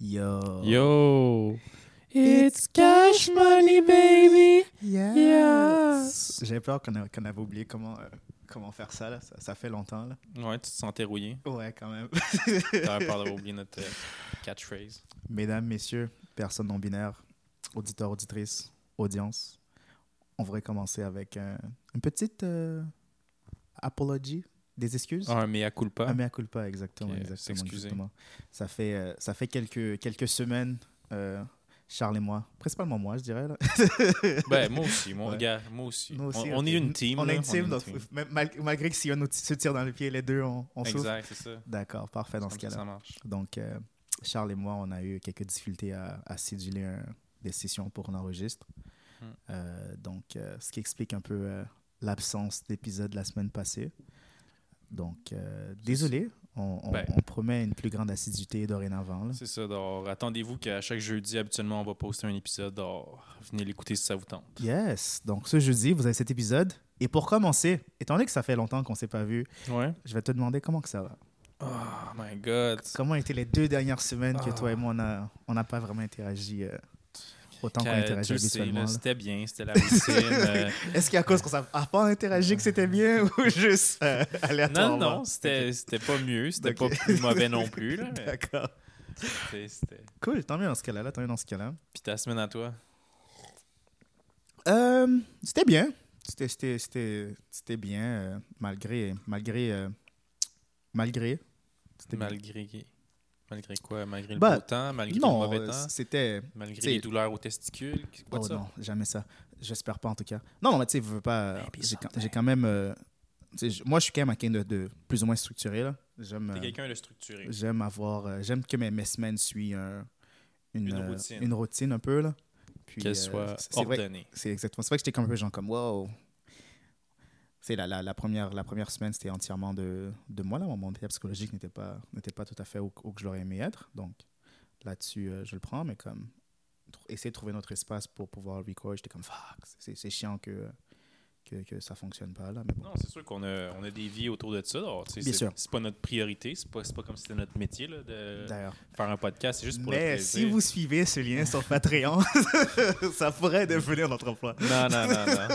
Yo. Yo! It's cash money, baby! Yes. Yes. J'ai peur qu'on qu'on avait oublié comment, euh, comment faire ça, là. Ça, ça fait longtemps. Là. Ouais, tu te sentais rouillé. Ouais, quand même. T'avais peur d'avoir oublié notre euh, catchphrase. Mesdames, messieurs, personnes non binaires, auditeurs, auditrices, audience, on voudrait commencer avec un- une petite euh, apologie, des excuses. Ah, un mea culpa. Un mea culpa, exactement. Exactement, exactement. Ça fait, euh, ça fait quelques, quelques semaines, euh, Charles et moi, principalement moi, je dirais. Là. Ben, moi aussi, mon Ouais. gars, moi aussi. On, est une team. On là, est une team, donc team. même- mal- malgré que si on nous se tire dans le pied, les deux, on, on. Exact, c'est ça. D'accord, parfait dans ce cas-là. Donc, euh, Charles et moi, on a eu quelques difficultés à, à céduler un- des sessions pour l'enregistre. Hmm. Euh, donc, euh, ce qui explique un peu l'absence d'épisode la semaine passée. Donc, euh, désolé, on, on- Ben. on promet une plus grande assiduité dorénavant. C'est ça. donc, attendez-vous qu'à chaque jeudi, habituellement, on va poster un épisode. donc, venez l'écouter si ça vous tente. Yes, donc ce jeudi, vous avez cet épisode. Et pour commencer, étant donné que ça fait longtemps qu'on ne s'est pas vu, Ouais. je vais te demander comment que ça va. Oh my God. Comment étaient les deux dernières semaines que Ah. toi et moi, on n'a on n'a pas vraiment interagi euh, autant qu'on interagit habituellement. C'était bien, c'était la routine. euh, Est-ce qu'à cause qu'on n'a pas interagi que c'était bien ou juste euh, Non, aléatoirement? non, c'était pas mieux, c'était Ok. pas plus mauvais non plus. Mais D'accord. Cool, tant mieux dans ce cas-là. là, Tant mieux dans ce cas-là. Puis ta semaine à toi? Euh, c'était bien. C'était- bien, malgré... Malgré... malgré. Bien. Malgré, malgré quoi? Malgré le Bah, beau temps? Malgré Non, le mauvais temps? c'était... Malgré les douleurs aux testicules? Quoi oh ça? non, jamais ça. J'espère pas en tout cas. Non, non, mais tu sais, je veux pas. J'ai quand, something. j'ai quand même. euh, moi, je suis quand même quelqu'un de, de plus ou moins structuré. là. J'aime. T'es euh, quelqu'un de structuré. J'aime avoir. euh, J'aime que mes, mes semaines suivent un- une, Une routine. une routine un peu. Là. Puis, Qu'elle euh, soit c'est vrai- ordonnée. C'est exactement. C'est vrai que j'étais comme un peu genre comme wow. C'est la, la, première la première semaine c'était entièrement de, de moi là. Mon état psychologique n'était pas n'était pas tout à fait où, où que je l'aurais aimé être. Donc là-dessus euh, je le prends, mais comme essayer de trouver notre espace pour pouvoir record, j'étais comme fuck. C'est c'est chiant que, que que ça fonctionne pas là. Mais bon. Non, c'est sûr qu'on a, on a des vies autour de ça. alors, Bien c'est- sûr. C'est pas notre priorité. C'est pas, pas comme si c'était notre métier là, de faire un podcast. C'est juste pour Mais si vous suivez ce lien sur Patreon, ça pourrait devenir notre emploi. Non, non, non, non.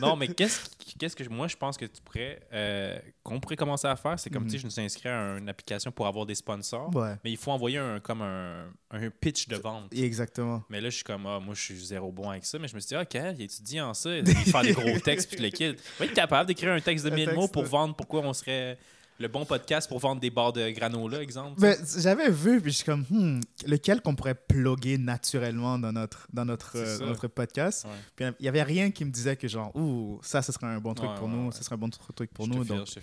non, mais qu'est-ce qu'est-ce que moi je pense que tu pourrais euh, qu'on pourrait commencer à faire, c'est comme tu sais, je me suis inscrit à une application pour avoir des sponsors, Ouais. mais il faut envoyer un comme un, un pitch de vente. Exactement. Mais là, je suis comme, ah, moi, je suis zéro bon avec ça. Mais je me suis dit, OK, il étudie en ça. Il fait des gros textes, puis le kit. Va être capable d'écrire un texte de Un 1000 mots pour vendre pourquoi on serait le bon podcast pour vendre des barres de granola, exemple. Ben, j'avais vu, puis je suis comme, hmm, lequel qu'on pourrait plugger naturellement dans notre, dans notre, euh, dans notre podcast? Ouais. Puis il n'y avait rien qui me disait que, genre, ouh, ça, ce serait un bon truc Ouais, pour ouais, nous, ce serait un bon tr- truc pour Je nous. te Donc, je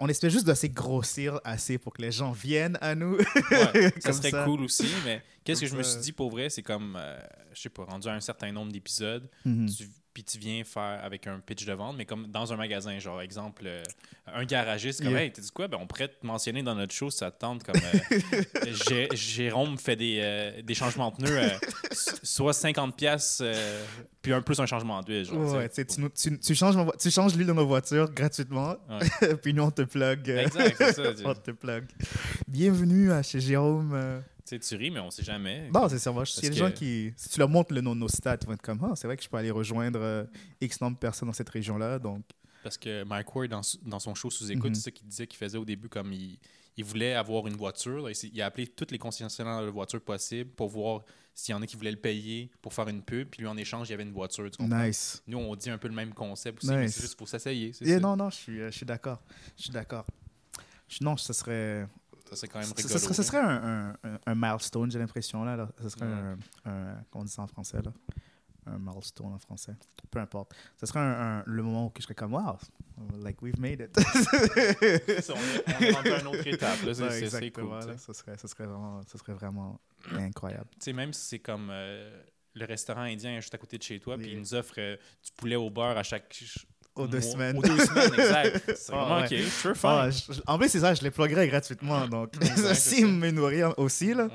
on- espère juste d'assez grossir assez pour que les gens viennent à nous. Ça serait ça. cool aussi, mais qu'est-ce que je me suis dit pour vrai, c'est comme, euh, je sais pas, rendu à un certain nombre d'épisodes, Mhm. tu- puis tu viens faire avec un pitch de vente, mais comme dans un magasin, genre exemple, euh, un garagiste, comme, Yeah. hey, tu dis quoi, ben, on pourrait te mentionner dans notre show ça te tente, comme euh, Jé- Jérôme fait des, euh, des changements de pneus, soit 50 pièces puis un plus un changement d'huile. Ouais, tu sais. tu, changes, tu changes l'huile de nos voitures gratuitement, Ouais. puis nous, on te plug. Exact, c'est ça. on te plug. Bienvenue à chez Jérôme. Sais, tu ris, mais on sait jamais. Bon, c'est ça. va. Il y a des gens qui, si tu leur montres le nom de nos stats, ils vont être comme, ah, c'est vrai que je peux aller rejoindre euh, X nombre de personnes dans cette région-là. Donc, Parce que Mike Ward, dans, dans son show sous-écoute, Mhm. c'est ça qu'il disait qu'il faisait au début, comme il, il voulait avoir une voiture. là. Il, a appelé toutes les concessionnaires de voitures possibles pour voir s'il y en a qui voulaient le payer pour faire une pub. Puis lui, en échange, il y avait une voiture. Tu comprends? nice. Nous, on dit un peu le même concept aussi, mais c'est juste faut s'essayer. ça. non, non, je suis, euh, je suis d'accord. Je suis d'accord. Non, ce serait. Ça, c'est quand même serait, serait un, un- milestone, j'ai l'impression. là. Ce serait Ouais. un, un. On dit ça en français, là? Un milestone en français. Peu importe. Ce serait un, le moment où je serais comme, wow, like we've made it. Ça, on est- rendu à une autre étape. C'est cool. là. Ce serait, ce serait vraiment, ce serait vraiment incroyable. Tu sais, même si c'est comme euh, le restaurant indien juste à côté de chez toi, puis Oui. il nous offre euh, du poulet au beurre à chaque. Aux deux mois- semaine. Aux deux semaines, exact. C'est Ah, vraiment ouais. OK. Sure, Ah, fine. je- je- en plus, c'est ça, je les pluguerai gratuitement. Donc, Exact, c'est s'ils me nourrissent aussi, là, Ouais.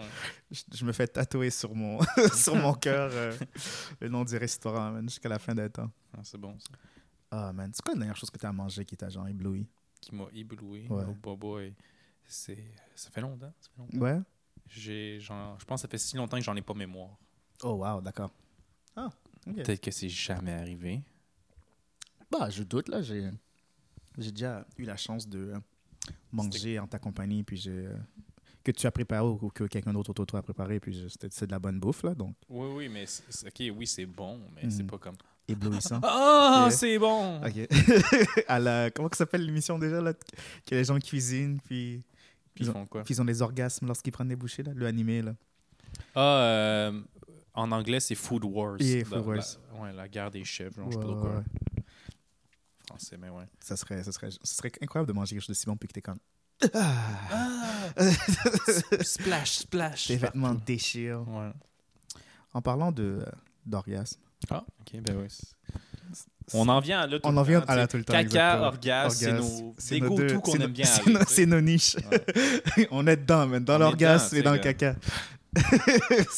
je, je me fais tatouer sur mon, sur mon cœur euh, le nom du restaurant man, jusqu'à la fin des temps. Ah, c'est bon, ça. Ah, man. C'est quoi la dernière chose que tu as mangé qui t'a genre ébloui? Qui m'a ébloui? Ouais. Oh, boy. C'est... Ça fait longtemps. Ça fait longtemps. Ouais. J'ai, genre, je pense que ça fait si longtemps que j'en ai pas mémoire. Oh, wow, d'accord. Ah. Peut-être que c'est jamais arrivé. Bah, je doute, là. J'ai j'ai déjà eu la chance de euh, manger en ta compagnie, puis j'ai... que tu as préparé ou que quelqu'un d'autre autour de toi a préparé, puis c'est de la bonne bouffe, là, donc Oui, oui, mais ok, oui, c'est bon, mais c'est Mhm. pas comme. éblouissant. Ah, c'est bon! Ok. à la... Comment que s'appelle l'émission déjà, là? Que les gens cuisinent, puis... Puis ils ont- font quoi? Puis ils ont des orgasmes lorsqu'ils prennent des bouchées, là, le animé, là. Ah, euh, en anglais, c'est Food Wars. Yeah, La- Food Wars. La, ouais, la guerre des chefs, genre, je sais pas ouais, quoi. Mais ouais. Ça serait, ça, serait, ça serait incroyable de manger quelque chose de si bon, puis que t'es comme... Ah! splash, splash! Tes vêtements déchirent. Ouais. En parlant de euh, d'orgasme, Ah, ok, ben. On en vient à là tout on le en vient temps, à là tout le temps. Caca, orgasme, c'est nos, c'est nos deux- qu'on aime bien nos niches. on est dedans, man. Dans l'orgasme et dans le caca.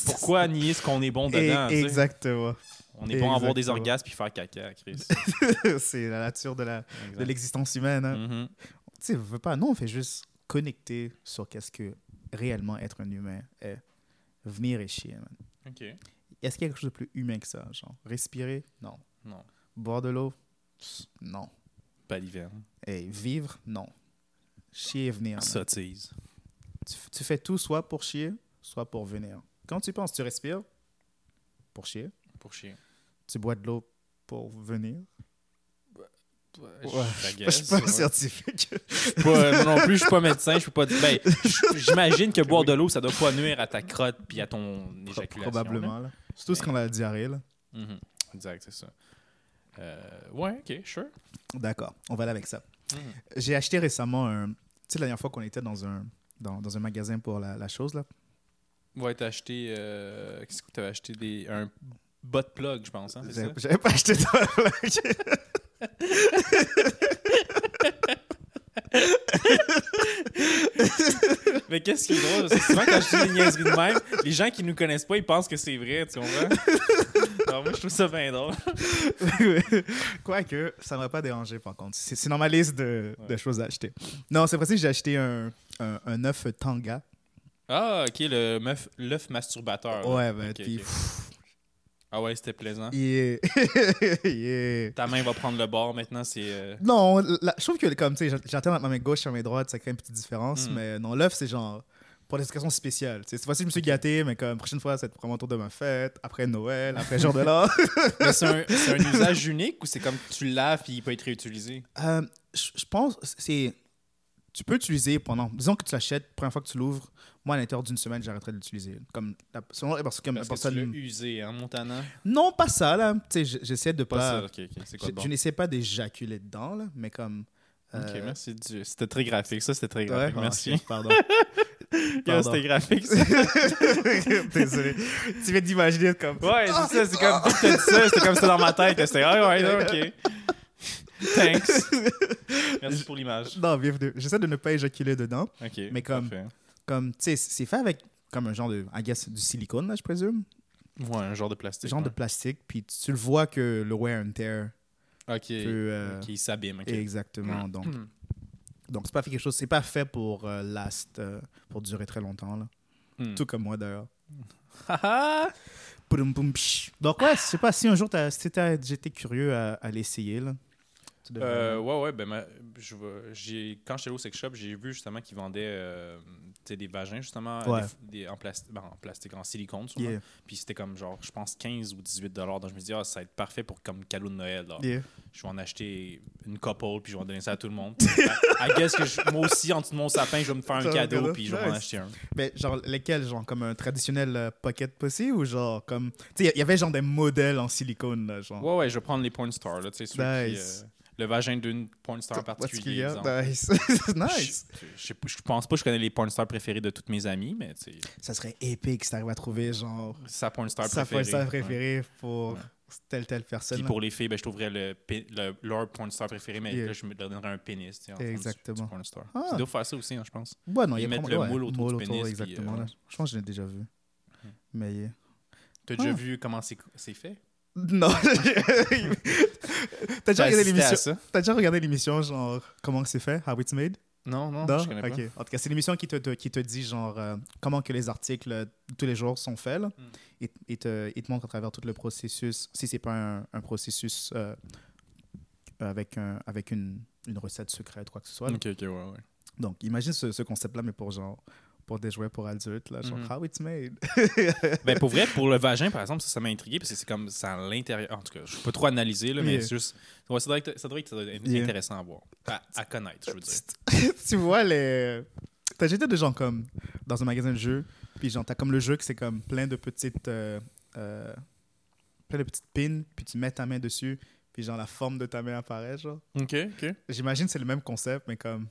Pourquoi nier ce qu'on est bon Et- dedans? sais? Exactement. On est bon à avoir des orgasmes puis faire caca, Chris. c'est la nature de l'existence humaine. hein. Mhm. Tu sais, veut pas. Non, on fait juste connecter sur qu'est-ce que réellement être un humain est. Venir et chier, man. Ok. Est-ce qu'il y a quelque chose de plus humain que ça? Genre, respirer? Non. Non, Boire de l'eau? Non. pas l'hiver. Et vivre? Non. Chier et venir. Sottise. Tu, tu fais tout soit pour chier, soit pour venir. Quand tu penses, tu respires pour chier. Pour chier. Tu bois de l'eau pour venir? Ouais, Je je suis pas un scientifique. moi non plus, je suis pas médecin, je peux pas dire. Ben, j'imagine que boire de l'eau, ça doit pas nuire à ta crotte puis à ton éjaculation. là. Probablement. Là. Surtout ce qu'on a la diarrhée. Là. Mhm. Exact, c'est ça. Euh, ouais, ok, sure. D'accord, on va aller avec ça. Mhm. J'ai acheté récemment un. Tu sais, la dernière fois qu'on était dans un, dans, dans un magasin pour la, la chose, là? Ouais, t'as acheté. euh, Qu'est-ce que t'avais acheté? Des... Un bot plug, je pense, hein? J'avais pas acheté ça. Mais qu'est-ce qui est drôle? C'est souvent quand je dis des niaiseries de même, les gens qui nous connaissent pas, ils pensent que c'est vrai, tu comprends? Alors moi, je trouve ça bien drôle. Quoique, ça m'aurait pas dérangé, par contre. C'est dans ma liste de, de choses à acheter. Non, c'est vrai que j'ai acheté un, un, un œuf Tanga. Ah, ok, le meuf, l'œuf masturbateur. Ouais, ben, Ok, puis. Ah ouais, c'était plaisant. Yeah. yeah. Ta main va prendre le bord maintenant, c'est. euh, Non, la- je trouve que comme tu sais, j'alterne ma main gauche sur ma main droite, ça crée une petite différence, Mm. mais non, l'œuf c'est genre pour des occasions spéciales. Tu sais, Cette fois-ci, je me suis gâté, mais comme prochaine fois, c'est pour mon tour de ma fête, après Noël, après jour de l'an. C'est un, usage unique ou c'est comme tu laves et il peut être réutilisé? Euh, je pense c'est tu peux l'utiliser pendant disons que tu l'achètes première fois que tu l'ouvres moi à l'intérieur d'une semaine j'arrêterai de l'utiliser comme la, selon la personne comme la Parce que tu usé, hein, Montana? non pas ça là tu sais j- j'essaie de Pas pas, ça, ok, ok. C'est quoi je, de bon? je n'essaie pas d'éjaculer dedans là mais comme Ok, euh, merci. du- C'était très graphique, ça, c'était très ouais, graphique. ah, merci. ok, pardon pardon. C'était graphique, ça. désolé tu viens d'imaginer comme Ouais, c'est ça, c'est comme, dès que t'as dit ça, c'était comme c'était dans ma tête. C'était, ah ouais, non, ok. Thanks. Merci pour l'image. non bienvenue j'essaie de ne pas éjaculer dedans Ok. Mais comme- parfait. Comme tu sais c'est fait avec comme un genre de I guess du silicone là je présume? Ouais, un genre de plastique. genre de ouais. plastique puis tu, tu le vois que le wear and tear Ok. peut euh, Ok, il s'abîme. ok. Exactement. Donc, donc c'est pas fait quelque chose, c'est pas fait pour euh, last, euh, pour durer très longtemps là. Hmm. Tout comme moi d'ailleurs. Donc ouais, je sais pas si un jour j'étais curieux à, à l'essayer là. Tu Euh, ouais, ouais, ben, ma- j'ai, quand j'étais au sex shop, j'ai vu justement qu'ils vendaient euh, des vagins, justement, Ouais. des- des- en, plastique, en plastique, en silicone. Yeah, Puis c'était comme, genre, je pense 15 ou 18 dollars. Donc je me dis, ah, ça va être parfait pour comme cadeau de Noël. là. yeah. Je vais en acheter une couple, puis je vais en donner ça à tout le monde. I guess que je- moi aussi, en dessous de mon sapin, je vais me faire un cadeau, puis je vais en acheter un. Mais genre lesquels genre comme un traditionnel euh, pocket pussy ou genre comme tu sais il y avait genre des modèles en silicone là genre? Ouais, ouais, je vais prendre les porn stars, là, tu sais, Nice. Le vagin d'une porn star particulier, Particulière. exemple. Nice. nice. Je, je, pense pas que je connais les porn stars préférés de toutes mes amies, mais tu Ça serait épique si t'arrives à trouver genre sa porn star sa préférée. star Ouais. préférée pour Ouais. telle telle personne. Puis pour les filles, ben, je trouverais le, le- leur porn star préféré, mais Yeah. là, je me donnerais un pénis. tu sais, en du- Exactement. Du porn star. Ah. Tu dois faire ça aussi, hein, je pense. Ouais, non, il y a Ils mettent le moule autour du pénis, exactement. euh, là. Je pense que je l'ai déjà vu. Mais yeah. Tu as déjà Ah. vu comment c'est fait? Non. T'as déjà, regardé l'émission- t'as déjà regardé l'émission, genre, comment c'est fait, How It's Made? Non, non, Non? je connais pas. En tout cas, c'est l'émission qui te, te- qui te dit genre euh, comment que les articles tous les jours sont faits. Là. Il, il te, montre à travers tout le processus, si c'est pas un, un processus euh, avec, un, avec une, une recette secrète, quoi que ce soit. Ok, ok, ouais, ouais. Donc, imagine ce, ce concept-là, mais pour genre pour des jouets pour adultes, là, genre Mhm. how it's made. Ben, pour vrai, pour le vagin, par exemple, ça, ça m'a intrigué parce que c'est comme ça à l'intérieur. En tout cas, je ne peux pas trop analyser, là, mais Yeah. c'est juste. Ouais, ça, doit être, ça doit être Yeah. intéressant à voir. À, à connaître, je veux dire. tu vois les. T'as jeté des gens comme dans un magasin de jeux, puis genre t'as comme le jeu que c'est comme plein de petites. euh, euh, plein de petites pins, puis tu mets ta main dessus, puis genre la forme de ta main apparaît, genre. Ok, ok. J'imagine que c'est le même concept, mais comme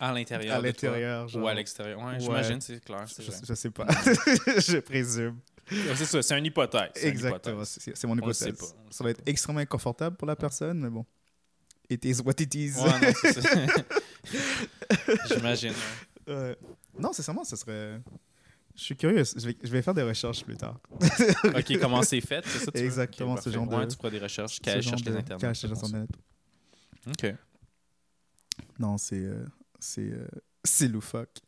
À l'intérieur. à. Ou à l'extérieur. Ouais, Ouais. j'imagine, c'est clair. Je, je sais pas. je présume. C'est ça, c'est une hypothèse. Exactement. C'est mon On hypothèse. Ça va être extrêmement inconfortable pour la personne, mais bon. It is what it is. Ouais, non, c'est ça. J'imagine. ouais. Ouais. Non, sincèrement, ce serait. Je suis curieux. Je vais, je vais faire des recherches plus tard. Ok, comment c'est fait, c'est ça? tu? Exactement, Ok, ce genre de- Ouais, tu feras des recherches. Qu'elle cherche de- les internets. cache les c'est bon, ça. Internet. Ok. Non, c'est. euh, c'est. euh, loufoque.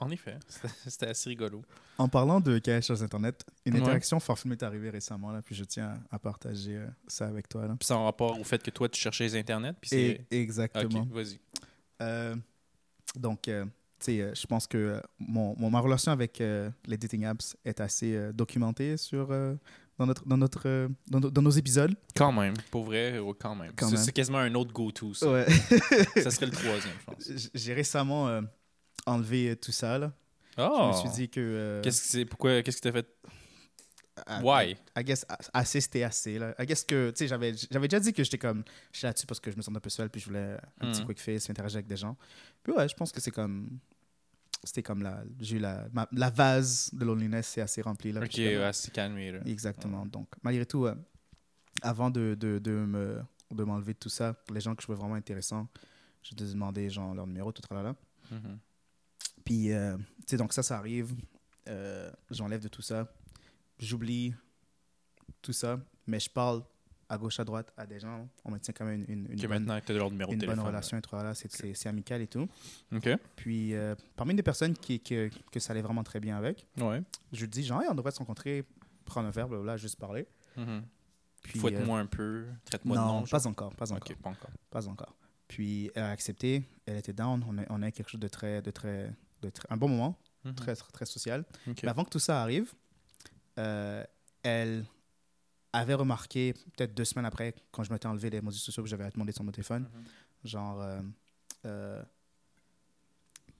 En effet, c'était- assez rigolo. En parlant de cache sur Internet, une Ouais. interaction forte m'est arrivée récemment, là, puis je tiens à, à partager euh, ça avec toi. Là. Puis ça en rapport au fait que toi, tu cherchais les internets. Puis. Et, exactement. Ok, vas-y. Euh, donc, euh, tu sais, je pense que mon, mon- ma relation avec les dating apps est assez documentée sur, dans, notre, dans, notre, euh, dans, no- dans nos épisodes. Quand même, pour vrai, quand même. Quand C'est- quasiment un autre go-to, ça. Ouais. Ça serait le troisième, je pense. J'ai récemment euh, enlevé euh, tout ça. Là. Oh! Je me suis dit que. euh, Qu'est-ce que c'est? Pourquoi? Qu'est-ce que t'as fait? à- Why? I guess assez c'était assez là. I guess que tu sais j'avais j'avais déjà dit que j'étais comme j'étais là-dessus parce que je me sentais un peu seul puis je voulais un petit Mhm. quick face, interagir avec des gens. Puis ouais, je pense que c'est comme c'était comme la j'ai la ma- la vase de loneliness c'est assez rempli là. Ok, c'est calmé, là. Exactement. Donc malgré tout euh, avant de, de, de me de m'enlever de tout ça, les gens que je trouvais vraiment intéressants, je te demandais genre leur numéro tout là là. Mhm. Puis, euh, tu sais, donc ça, ça arrive. Euh, J'enlève de tout ça. J'oublie tout ça. Mais je parle à gauche, à droite à des gens. On maintient quand même une, une, une bonne, leur numéro une de bonne relation entre là. C'est c'est- amical et tout. Puis, euh, parmi des personnes qui, que, que ça allait vraiment très bien avec, Ouais. je dis, genre, Hey, on devrait se rencontrer, prendre un verre, blablabla, juste parler. Mhm. Puis, Fouette-moi un peu. Traite-moi de non, nom. genre. pas encore, pas encore, pas encore. pas encore. Puis, elle a accepté, elle était down. On a, on a eu quelque chose de très, de très, de très, un bon moment, Mhm. très, très, très social. Mais avant que tout ça arrive, euh, elle avait remarqué, peut-être deux semaines après, quand je m'étais enlevé les modules sociaux, que j'avais demandé son téléphone, Mhm. genre, euh, euh,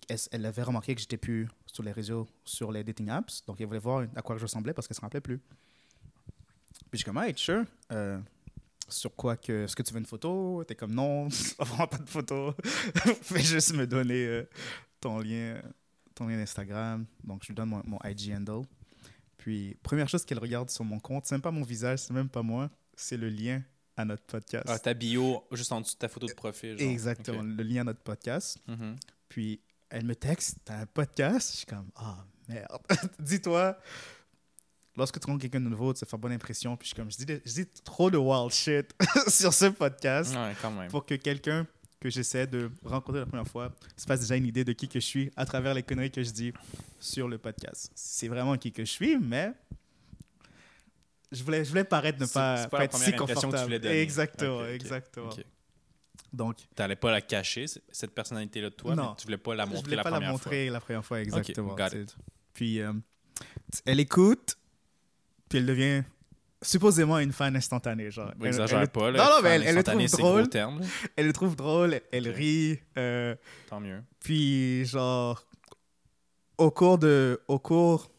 elle, elle avait remarqué que j'étais plus sur les réseaux, sur les dating apps. Donc, elle voulait voir à quoi je ressemblais parce qu'elle ne se rappelait plus. Puis, je suis comme, hey, sure. Euh, sur quoi que. Est-ce que tu veux une photo? T'es comme, non, vraiment pas de photo. Fais juste me donner euh, ton lien ton lien Instagram. Donc, je lui donne mon, mon IG handle. Puis, première chose qu'elle regarde sur mon compte, c'est même pas mon visage, c'est même pas moi, c'est le lien à notre podcast. Ah, ta bio, juste en dessous de ta photo de profil. genre. Exactement, le lien à notre podcast. Mhm. Puis, elle me texte, t'as un podcast? Je suis comme, ah, merde. Dis-toi, lorsque tu rencontres quelqu'un de nouveau, tu te fais bonne impression. Puis, je suis comme, je dis, je dis trop de wild shit sur ce podcast Ouais, quand même. pour que quelqu'un que j'essaie de rencontrer la première fois se fasse déjà une idée de qui que je suis à travers les conneries que je dis sur le podcast. C'est vraiment qui que je suis, mais je voulais, je voulais paraître ne pas, la être si impression que tu confortable. voulais donner. Exactement, exactement. Donc, T'allais pas la cacher, cette personnalité-là de toi, Non. mais tu voulais pas la je montrer voulais la pas la première montrer la première fois, exactement. tu. Puis, euh, elle écoute, puis elle devient supposément une fan instantanée. Genre. Elle- elle- pas. Là, Non, non, mais elle, elle le trouve drôle. Elle le trouve drôle, elle rit. euh, Tant mieux. Puis, genre, au cours de. Au cours.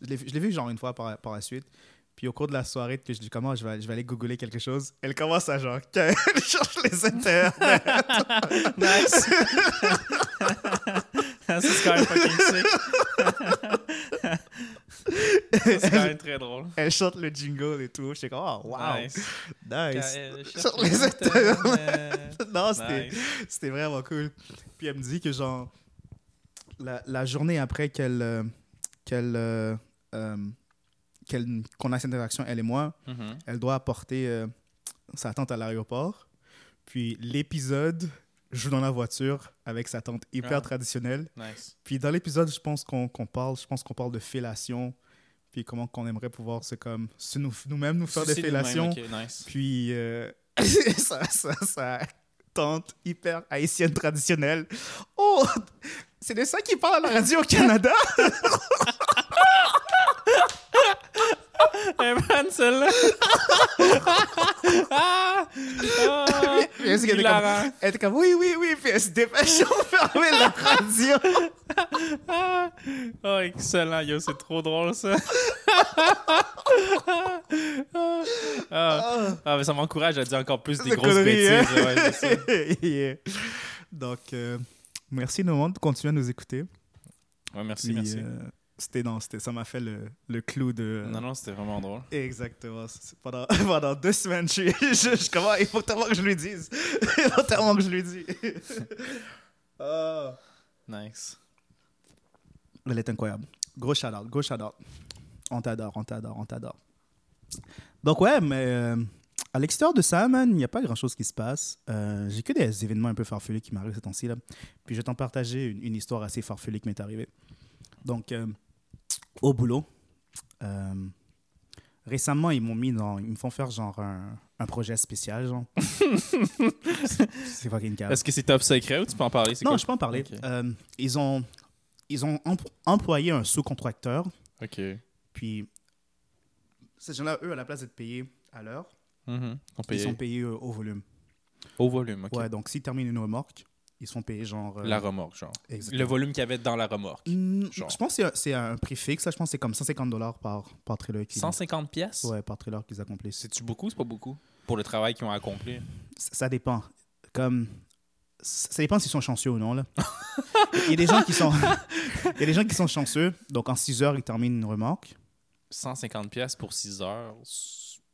Je l'ai vu- genre, une fois par, par la suite. Puis, au cours de la soirée, que je dis comment je vais, je vais aller googler quelque chose, elle commence à, genre, elle cherche les internets. nice! C'est quand même fucking sick. C'est quand même très drôle. elle chante le jingle et tout. J'étais comme, oh, wow, Nice. nice. Euh, Sur les internets. non, c'était. Nice. C'était vraiment cool. Puis elle me dit que, genre, la, la journée après qu'elle. euh, qu'elle. euh, euh, qu'elle- qu'on a cette interaction, elle et moi, Mhm. elle doit apporter euh, sa tante à l'aéroport. Puis l'épisode joue dans la voiture avec sa tante hyper Ah. traditionnelle. Nice. Puis dans l'épisode, je pense qu'on parle, je pense qu'on parle de fellation, puis comment qu'on aimerait pouvoir se comme se nous- nous-mêmes nous, faire des fellations. nice. Puis euh, sa tante hyper haïtienne traditionnelle. Oh, c'est de ça qui parle à la radio au Canada. Eh man, celle-là! ah! Ah! Puis était comme, elle était comme oui oui oui, puis elle se dépêche de fermer la radio. Ah! Oh, excellent, yo, c'est trop drôle ça. ah. Ah, mais ça m'encourage à dire encore plus des grosses conneries, bêtises. hein? ouais, ça. Yeah. Donc euh, merci Noman de continuer à nous écouter. Ouais, merci, Puis, merci. euh, c'était non, c'était ça m'a fait le, le clou de Non, non, c'était vraiment drôle. Exactement. Pendant, pendant deux semaines, je, suis- je, je- comment, il faut tellement que je lui dise. Il faut tellement que je lui dise. Ah. Nice. Elle est incroyable. Gros shout-out, gros shout-out. On t'adore, on t'adore, on t'adore. Donc ouais, mais euh, à l'extérieur de ça, man, il n'y a pas grand-chose qui se passe. Euh, J'ai que des événements un peu farfelus qui m'arrivent ces temps-ci. là. Puis je vais t'en partager une, une histoire assez farfelue qui m'est arrivée. Donc, euh, au boulot, euh, récemment, ils m'ont mis dans... Ils me font faire genre un, un projet spécial, genre. C'est- fucking calme. Est-ce que c'est top secret ou tu peux en parler? Non, quoi? je peux en parler. Euh, ils ont, ils ont em- employé un sous-contracteur, Ok. puis ces gens-là, eux, à la place d'être payés à l'heure, Mhm. Ils sont payés euh, au volume. au volume, ok. Ouais, donc s'ils terminent une remorque, ils sont payés genre. euh, La remorque, genre. exactement. Le volume qu'il y avait dans la remorque. Genre. Je pense que c'est un- prix fixe, là. je pense que c'est comme 150 dollars par, par trailer. qu'ils- 150 pièces? Ouais, par trailer qu'ils accomplissent. C'est-tu beaucoup? C'est pas beaucoup? Pour le travail qu'ils ont accompli. Ça ça dépend. Comme. Ça dépend s'ils sont chanceux ou non, là. Il y a des gens qui sont. Il y a des gens qui sont chanceux, donc en 6 heures, ils terminent une remorque. 150 pièces pour 6 heures,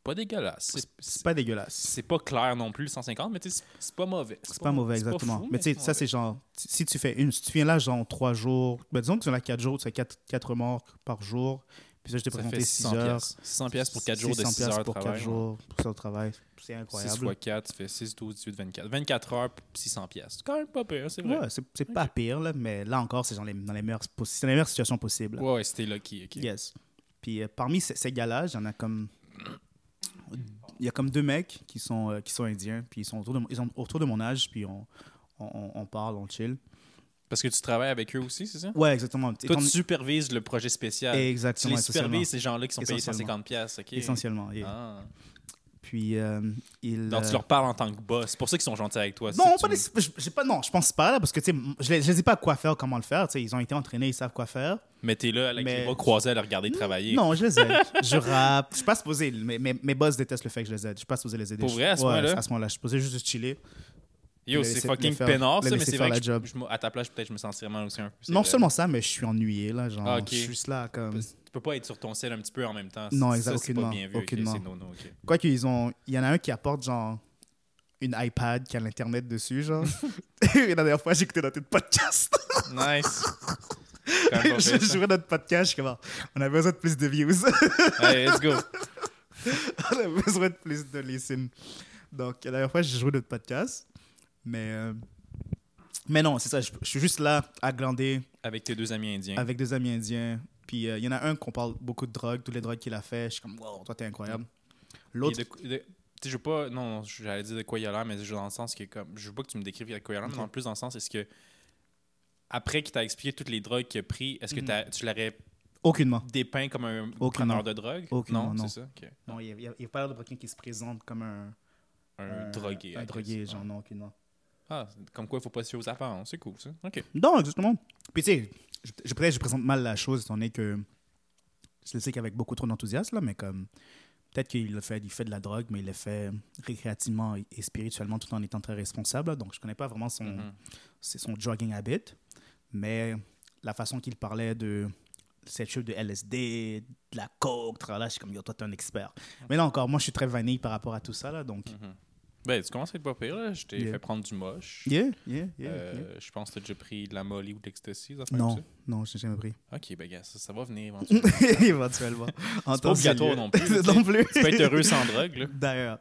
pas dégueulasse. C'est- pas dégueulasse. C'est pas clair non plus, le 150, mais tu c'est- pas mauvais. C'est pas mauvais, c'est pas exactement. fou, mais tu sais, ça, c'est genre, si tu fais une, si tu viens là, genre, trois jours, ben, disons que tu es là quatre jours, tu fais quatre, quatre remorques par jour, puis ça, je t'ai présenté fait 6 600 heures. pièces. 600 pièces pour 4 jours de 600 6 heures de piastres pour travail. quatre jours, pour ça de travail. C'est 6 incroyable. fois 4, ça fait 6, 12, 18, 24. 24 heures, pour 600 pièces. C'est quand même pas pire, c'est vrai. Ouais, c'est c'est pas pire, là, mais là encore, c'est dans les, dans les meilleures, dans les meilleures situations possibles. Ouais, ouais, c'était lucky, ok. Yes. Puis euh, parmi ces, ces gars-là, il y en a comme. Il y a comme deux mecs qui sont, euh, qui sont indiens, puis ils sont autour de, mon- ils sont autour de mon âge, puis on, on, parle, on chill. Parce que tu travailles avec eux aussi, c'est ça? Ouais, exactement. Toi, Étant- tu supervises le projet spécial. Tu Exactement. les essentiellement. supervises, ces gens-là qui sont payés Essentiellement. 150 pièces, ok? Essentiellement, yeah. Ah. Puis euh, il. Donc, euh, tu leur parles en tant que boss. C'est pour ça qu'ils sont gentils avec toi. Non, pas tu- pas, non, je pense pas là, parce que tu sais, je les, les dis pas quoi faire, comment le faire. tu sais, Ils ont été entraînés, ils savent quoi faire. Mais t'es là avec Mais- les bras croisés à les regarder travailler. Non, je les aide. je rappe. Je suis pas supposé. Mes, mes, mes boss détestent le fait que je les aide. Je suis pas supposé les aider. Pour vrai, à ce ouais, point-là? À ce moment-là, je suis supposé juste chiller. Yo, c'est fucking faire- peinard, ça, mais c'est vrai que job. je- je- à ta place, peut-être je me sentirais mal aussi un peu. Non vrai. seulement ça, mais je suis ennuyé là. Genre, Ah, je suis juste là comme. Tu peux pas être sur ton ciel un petit peu en même temps. Non, Ça, exact- c'est pas aucunement, bien vu. ok, aucunement. c'est no, no. Quoi qu'ils ont. Il y en a un qui apporte genre une iPad qui a l'internet dessus, genre. Et la dernière fois, j'ai écouté notre podcast. Nice. Quand même jouais notre podcast, je suis comme, on a besoin de plus de views. Allez, let's go. on a besoin de plus de listen. Donc, la dernière fois, j'ai joué notre podcast. Mais, euh, mais non, c'est ça. Je, je suis juste là à glander Avec tes deux amis indiens. avec des amis indiens. Puis, euh, il y en a un qu'on parle beaucoup de drogue, toutes les drogues qu'il a fait. Je suis comme, wow, toi, t'es incroyable. L'autre, tu sais, je veux pas. Non, j'allais dire de quoi il a l'air, mais je veux dans le sens que comme. Je veux pas que tu me décrives de quoi il a l'air, mais dans plus dans le sens, est-ce que. Après qu'il t'a expliqué toutes les drogues qu'il a pris, est-ce que Mhm. tu l'aurais aucunement. dépeint comme un Aucunement. preneur de drogue? Aucunement, Non, non. c'est ça? ok. Non, il n'y a, pas l'air de quelqu'un qui se présente comme un, Un, drogué. Un drogué, genre, non, aucunement. Ah, comme quoi il faut pas se fier aux apparences. C'est cool, ça. Ok. Non, exactement. Puis tu sais, je, je, présente mal la chose, étant donné que je le sais qu'avec beaucoup trop d'enthousiasme, là, mais comme peut-être qu'il le fait, il fait de la drogue, mais il le fait récréativement et, spirituellement tout en étant très responsable. là. donc je connais pas vraiment son, Mhm. c'est son drugging habit, mais la façon qu'il parlait de cette chose de LSD, de la coke, tralala, je suis comme yo, toi t'es un expert. Mais là encore, moi je suis très vanille par rapport à tout ça là, donc Mhm. Ben, tu commences à être pas pire, là. Je t'ai Yeah. fait prendre du moche. yeah, yeah, yeah. Euh, yeah. Je pense que tu as déjà pris de la molly ou de l'ecstasy, Non, non, je n'ai jamais pris. Ok, ben, ça, ça va venir éventuellement. Éventuellement. En C'est pas obligatoire non plus, là, non plus. tu peux être heureux sans drogue, là. D'ailleurs.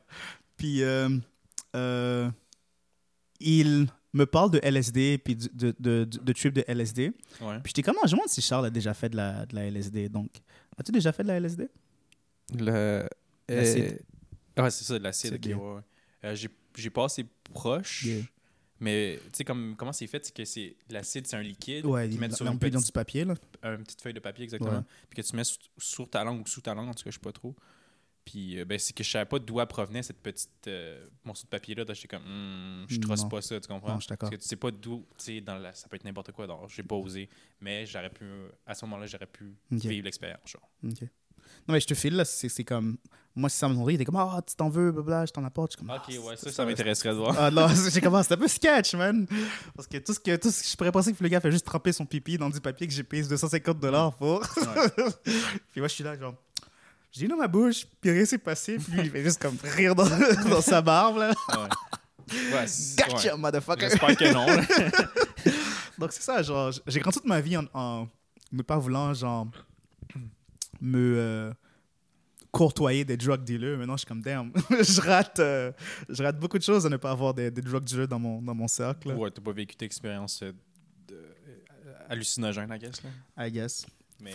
Puis, euh, euh, il, me parle de LSD puis de, de, de, de, de trip de LSD. Ouais. Puis j'étais comme, ah, je me demande si Charles a déjà fait de la, de la LSD. Donc, as-tu déjà fait de la LSD? Le. L'acide. Euh... Ouais, c'est ça, l'acide. C'est ok, bien. ouais. Euh, j'ai, passé proche. Yeah. Mais tu sais, comme, comment c'est fait, c'est que c'est, l'acide, c'est un liquide. Ouais, qu'ils il mettent sur un une peu dans petite, du papier, là. une petite feuille de papier, exactement. Ouais. Puis que tu mets sur, sur ta langue ou sous ta langue, en tout cas, je sais pas trop. Puis euh, ben, c'est que je savais pas d'où elle provenait, cette petite euh, morceau de papier-là. J'étais comme, Hmm, je trosse pas ça, tu comprends? Non, je suis d'accord. Parce que tu sais pas d'où, tu sais, dans la, ça peut être n'importe quoi. Donc, j'ai pas osé. Mais j'aurais pu, à ce moment-là, j'aurais pu vivre l'expérience. Genre. Ok. Non, mais je te file, là, c'est comme. Moi, si ça me nourrit, il était comme, ah, tu t'en veux, blablabla, je t'en apporte. Je suis comme, Ok, ah, ouais, ça, ça m'intéresserait de voir. Ah non, j'ai commencé, c'est un peu sketch, man. Parce que tout ce que, tout ce que je pourrais penser que le gars fait juste tremper son pipi dans du papier que j'ai payé 250 dollars pour. Ouais. puis moi, je suis là, genre, j'ai dans ma bouche, puis rien s'est passé, puis lui, il fait juste comme rire dans, dans sa barbe, là. Ouais. Ouais, Gotcha, ouais. motherfucker. J'espère que non. Donc, c'est ça, genre, j'ai grandi toute ma vie en, en ne pas voulant, genre, me euh, courtoyer des drug dealers. Maintenant, je suis comme, damn, je rate, euh, je rate beaucoup de choses à ne pas avoir des, des drug dealers dans mon, dans mon cercle, Ouais, t'as pas vécu d'expérience euh, de- euh, hallucinogène, I guess. Là. I guess. Mais,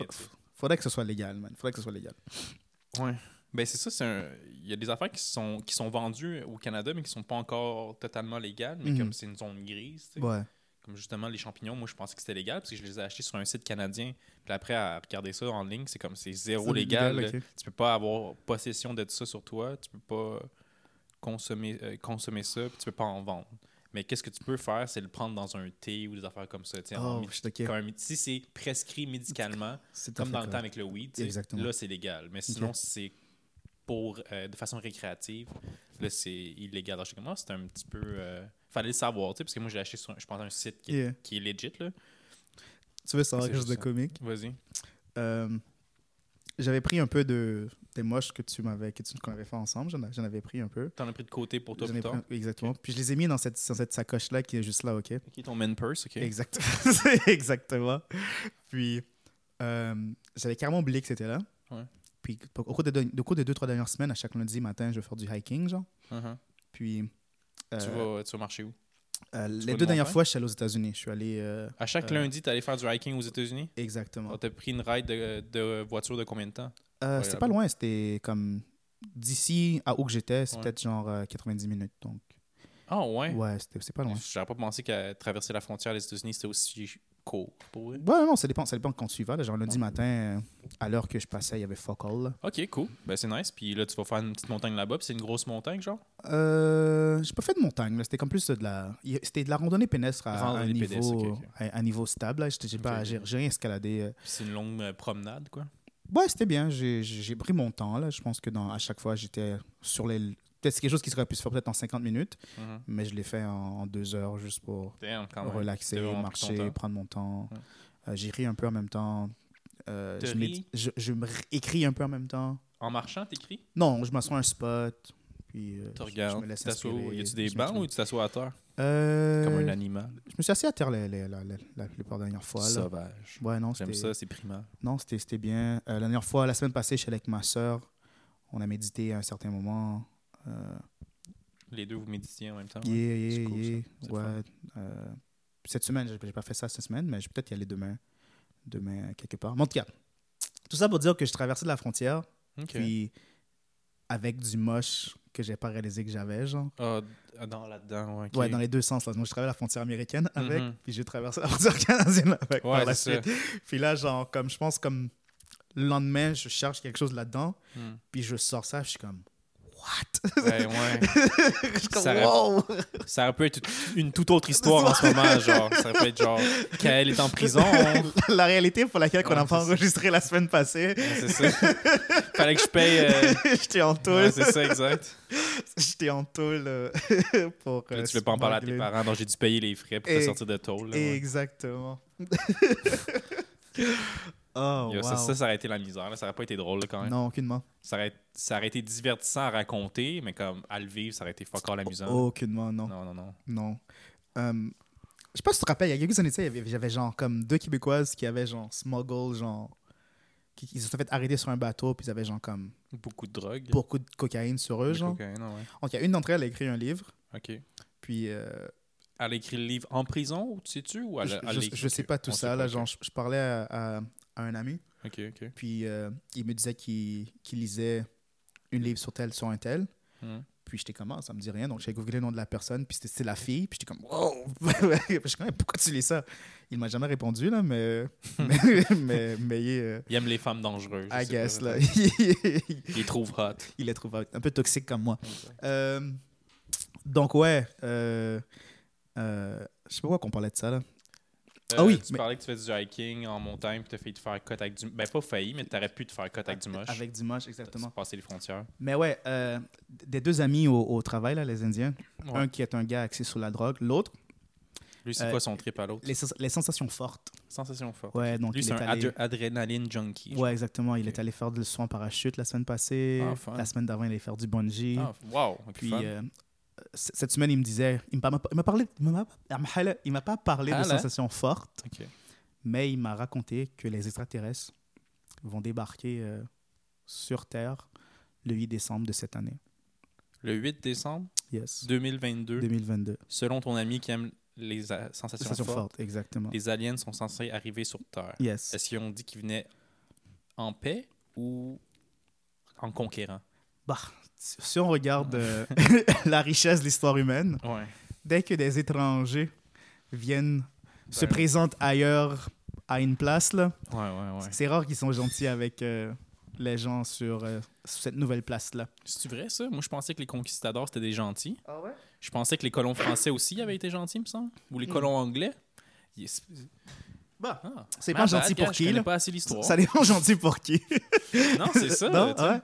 Faudrait que ce soit légal, man. Faudrait que ce soit légal. Ouais. Ben, c'est ça, c'est un- il y a des affaires qui sont, qui sont vendues au Canada, mais qui sont pas encore totalement légales, mais Mhm. comme c'est une zone grise, tu sais. Ouais. Comme justement les champignons, moi je pensais que c'était légal parce que je les ai achetés sur un site canadien. Puis après, à regarder ça en ligne, c'est comme c'est zéro légal. légal, là. ok. Tu peux pas avoir possession de ça sur toi, tu peux pas consommer, euh, consommer ça, puis tu peux pas en vendre. Mais qu'est-ce que tu peux faire, c'est le prendre dans un thé ou des affaires comme ça. Oh, je si c'est prescrit médicalement, comme dans le temps avec le weed, là c'est légal. Mais sinon, si c'est pour euh, de façon récréative, là c'est illégal. Alors, comme, Ah, c'est un petit peu. euh, fallait le savoir, parce que moi j'ai acheté sur, un- je pense, un site qui Yeah. qui est legit. Là. Tu veux savoir quelque chose de comique? Vas-y. Euh, J'avais pris un peu de, des moches que tu m'avais que tu qu'on avait fait ensemble. J'en avais pris un peu. T'en as pris de côté pour toi plus tard? pris- exactement. Puis je les ai mis dans cette, dans cette sacoche-là qui est juste là, OK? Ok, ton main purse, ok. Exactement. Exactement. Puis, euh, j'avais carrément oublié que c'était là. Ouais. Puis, au cours, de, de, au cours des deux, trois dernières semaines, à chaque lundi matin, je vais faire du hiking, genre. Uh-huh. Puis, euh, tu, vas, tu vas marcher où? Euh, les de deux dernières fois, je suis allé aux États-Unis. Je suis allé. euh, À chaque Euh, lundi, t'es allé faire du hiking aux États-Unis? Exactement. Tu T'as pris une ride de, de voiture de combien de temps? Euh, ouais, c'était pas loin, c'était comme. D'ici à où que j'étais, c'est Ouais. peut-être genre euh, 90 minutes. Donc, Ah ouais, ouais, c'était- c'est pas loin. J'aurais pas pensé qu'à traverser la frontière des États-Unis, c'était aussi court pour eux. Ouais, non, ça dépend, ça dépend quand tu y vas. là. Genre, lundi matin, euh, à l'heure que je passais, il y avait fuck all. Ok, cool. Ben, c'est nice. Puis là, tu vas faire une petite montagne là-bas. Puis c'est une grosse montagne, genre? Euh, j'ai pas fait de montagne, là. c'était comme plus de la. C'était de la randonnée pédestre à, à un niveau, pédestre, ok, ok. À, à niveau stable. là. J'ai pas- j'ai rien escaladé. euh. C'est une longue euh, promenade, quoi? Ouais, c'était bien. J'ai pris mon temps. Là. Je pense que dans, à chaque fois, j'étais sur les. Peut-être c'est quelque chose qui serait pu se faire peut-être en 50 minutes, Mhm. mais je l'ai fait en, en deux heures juste pour Damn, relaxer, marcher, prendre mon temps. Ouais. Euh, un peu en même temps. Euh, je, je, je me r- écris un peu en même temps. En marchant, t'écris? Non, je m'assois à un spot. Puis, euh, Tu je- regardes. Je me laisse inspirer, Y a-tu des bancs ou tu t'assois à terre? Euh, Comme un animal. Je me suis assis à terre les, les- la, la, la plupart des dernières fois. là. Sauvage. Ouais, non, J'aime ça, c'est primal. non, c'était c'était bien. La dernière fois, la semaine passée, je suis allé avec ma soeur. On a médité à un certain moment. Euh, Les deux, vous méditiez en même temps. yeah, ouais. yeah, cool, Ouais. Euh, cette semaine, j'ai pas fait ça cette semaine, mais je vais peut-être y aller demain. Demain, quelque part. Mais en tout cas, tout ça pour dire que je traversais la frontière, puis avec du moche que j'ai pas réalisé que j'avais, genre. Ah, d- dans là-dedans, ouais. Ouais, dans les deux sens. Là. Moi, je traversais la frontière américaine avec, Mhm. puis j'ai traversé la frontière canadienne avec Ouais, par la suite. Puis là, genre, comme je pense, comme le lendemain, je cherche quelque chose là-dedans, Hmm. puis je sors ça, je suis comme, what? Ouais, ouais. je suis comme, Ça aurait- wow! Ça aurait pu être une toute autre histoire en ce moment, genre. Ça aurait pu être genre, qu'elle est en prison. on- la réalité pour laquelle on n'a pas enregistré la semaine passée, Ouais, c'est ça. Fallait que je paye. euh, j'étais en tôle. Ouais, c'est ça, exact. J'étais en tôle euh, pour. Là, euh, tu veux pas en parler à tes parents, donc j'ai dû payer les frais pour te sortir de tôle. là. Exactement. Oh, wow. ça, ça, ça aurait été la misère. Là. Ça aurait pas été drôle là, quand même. Non, aucunement. Ça, aurait, ça aurait été divertissant à raconter, mais comme à le vivre, ça aurait été fuck all amusant. Aucunement, non. Non, non, non. Non. Euh, je sais pas si tu te rappelles, il y a quelques années, j'avais genre comme deux Québécoises qui avaient genre smuggle, genre. Qui, qui se sont fait arrêter sur un bateau, puis ils avaient genre comme Beaucoup de drogue. beaucoup de cocaïne sur eux, De genre. cocaïne, ouais. Donc, il y a une d'entre elles, elle a écrit un livre, Ok. puis euh, Elle a écrit le livre en prison, tu sais-tu? Ou elle, je, a- elle je- sais pas tout on ça. là, genre, je, je parlais à, à- à un ami, Ok, ok. puis euh, il me disait qu'il qu'il lisait une livre sur tel, sur un tel. Hmm. Puis j'étais comme, ah, ça me dit rien. Donc j'ai googlé le nom de la personne, puis c'était la fille. Puis j'étais comme, wow! Je suis comme, pourquoi tu lis ça? Il m'a jamais répondu, là, mais. mais, mais, mais il euh, Il aime les femmes dangereuses. I guess, là. Il les trouve hot. il les trouve un peu toxique comme moi. Euh, donc, ouais. Je sais pas pourquoi qu'on parlait de ça, là. Ah oui, Euh, Tu mais- parlais que tu fais du hiking en montagne, puis t'as failli te faire cut avec du. Ben, pas failli, mais t'aurais pu te faire cut avec du moche. Avec du moche, exactement. Passer les frontières? Mais ouais, euh, des deux amis au, au travail, là, les Indiens, Ouais. un qui est un gars axé sur la drogue, l'autre, Lui, c'est Euh, quoi son trip à l'autre? les, sens- les sensations fortes. Sensation forte. Ouais, donc Lui, c'est est un allé... adrénaline junkie. Ouais, exactement. Il est allé faire du saut en parachute la semaine passée. Ah, la semaine d'avant, il est allé faire du bungee. Ah, wow. ok, Puis fun. euh, cette semaine, il me disait, il m'a parlé, il m'a pas parlé de Ah, sensations fortes, Ok. mais il m'a raconté que les extraterrestres vont débarquer euh, sur Terre le 8 décembre de cette année. Le 8 décembre? Yes. 2022, 2022. selon ton ami qui aime les euh, sensations, Sensations fortes, fortes, exactement. les aliens sont censés arriver sur Terre. Yes. Est-ce qu'ils ont dit qu'ils venaient en paix ou en conquérant? Bah, si on regarde euh, la richesse de l'histoire humaine, Ouais. dès que des étrangers viennent, se Ben- présentent ailleurs à une place, là, Ouais, ouais, ouais. c'est rare qu'ils sont gentils avec euh, les gens sur, euh, sur cette nouvelle place-là. C'est vrai ça? Moi, je pensais que les conquistadors c'était des gentils. Ah ouais? Je pensais que les colons français aussi avaient été gentils, me semble. Ou les Hmm. colons anglais. Yes. Bah, Ah, c'est pas gentil pour qui, connais là? pas assez l'histoire. Ça dépend gentil pour qui. Non, c'est ça. non? Ouais.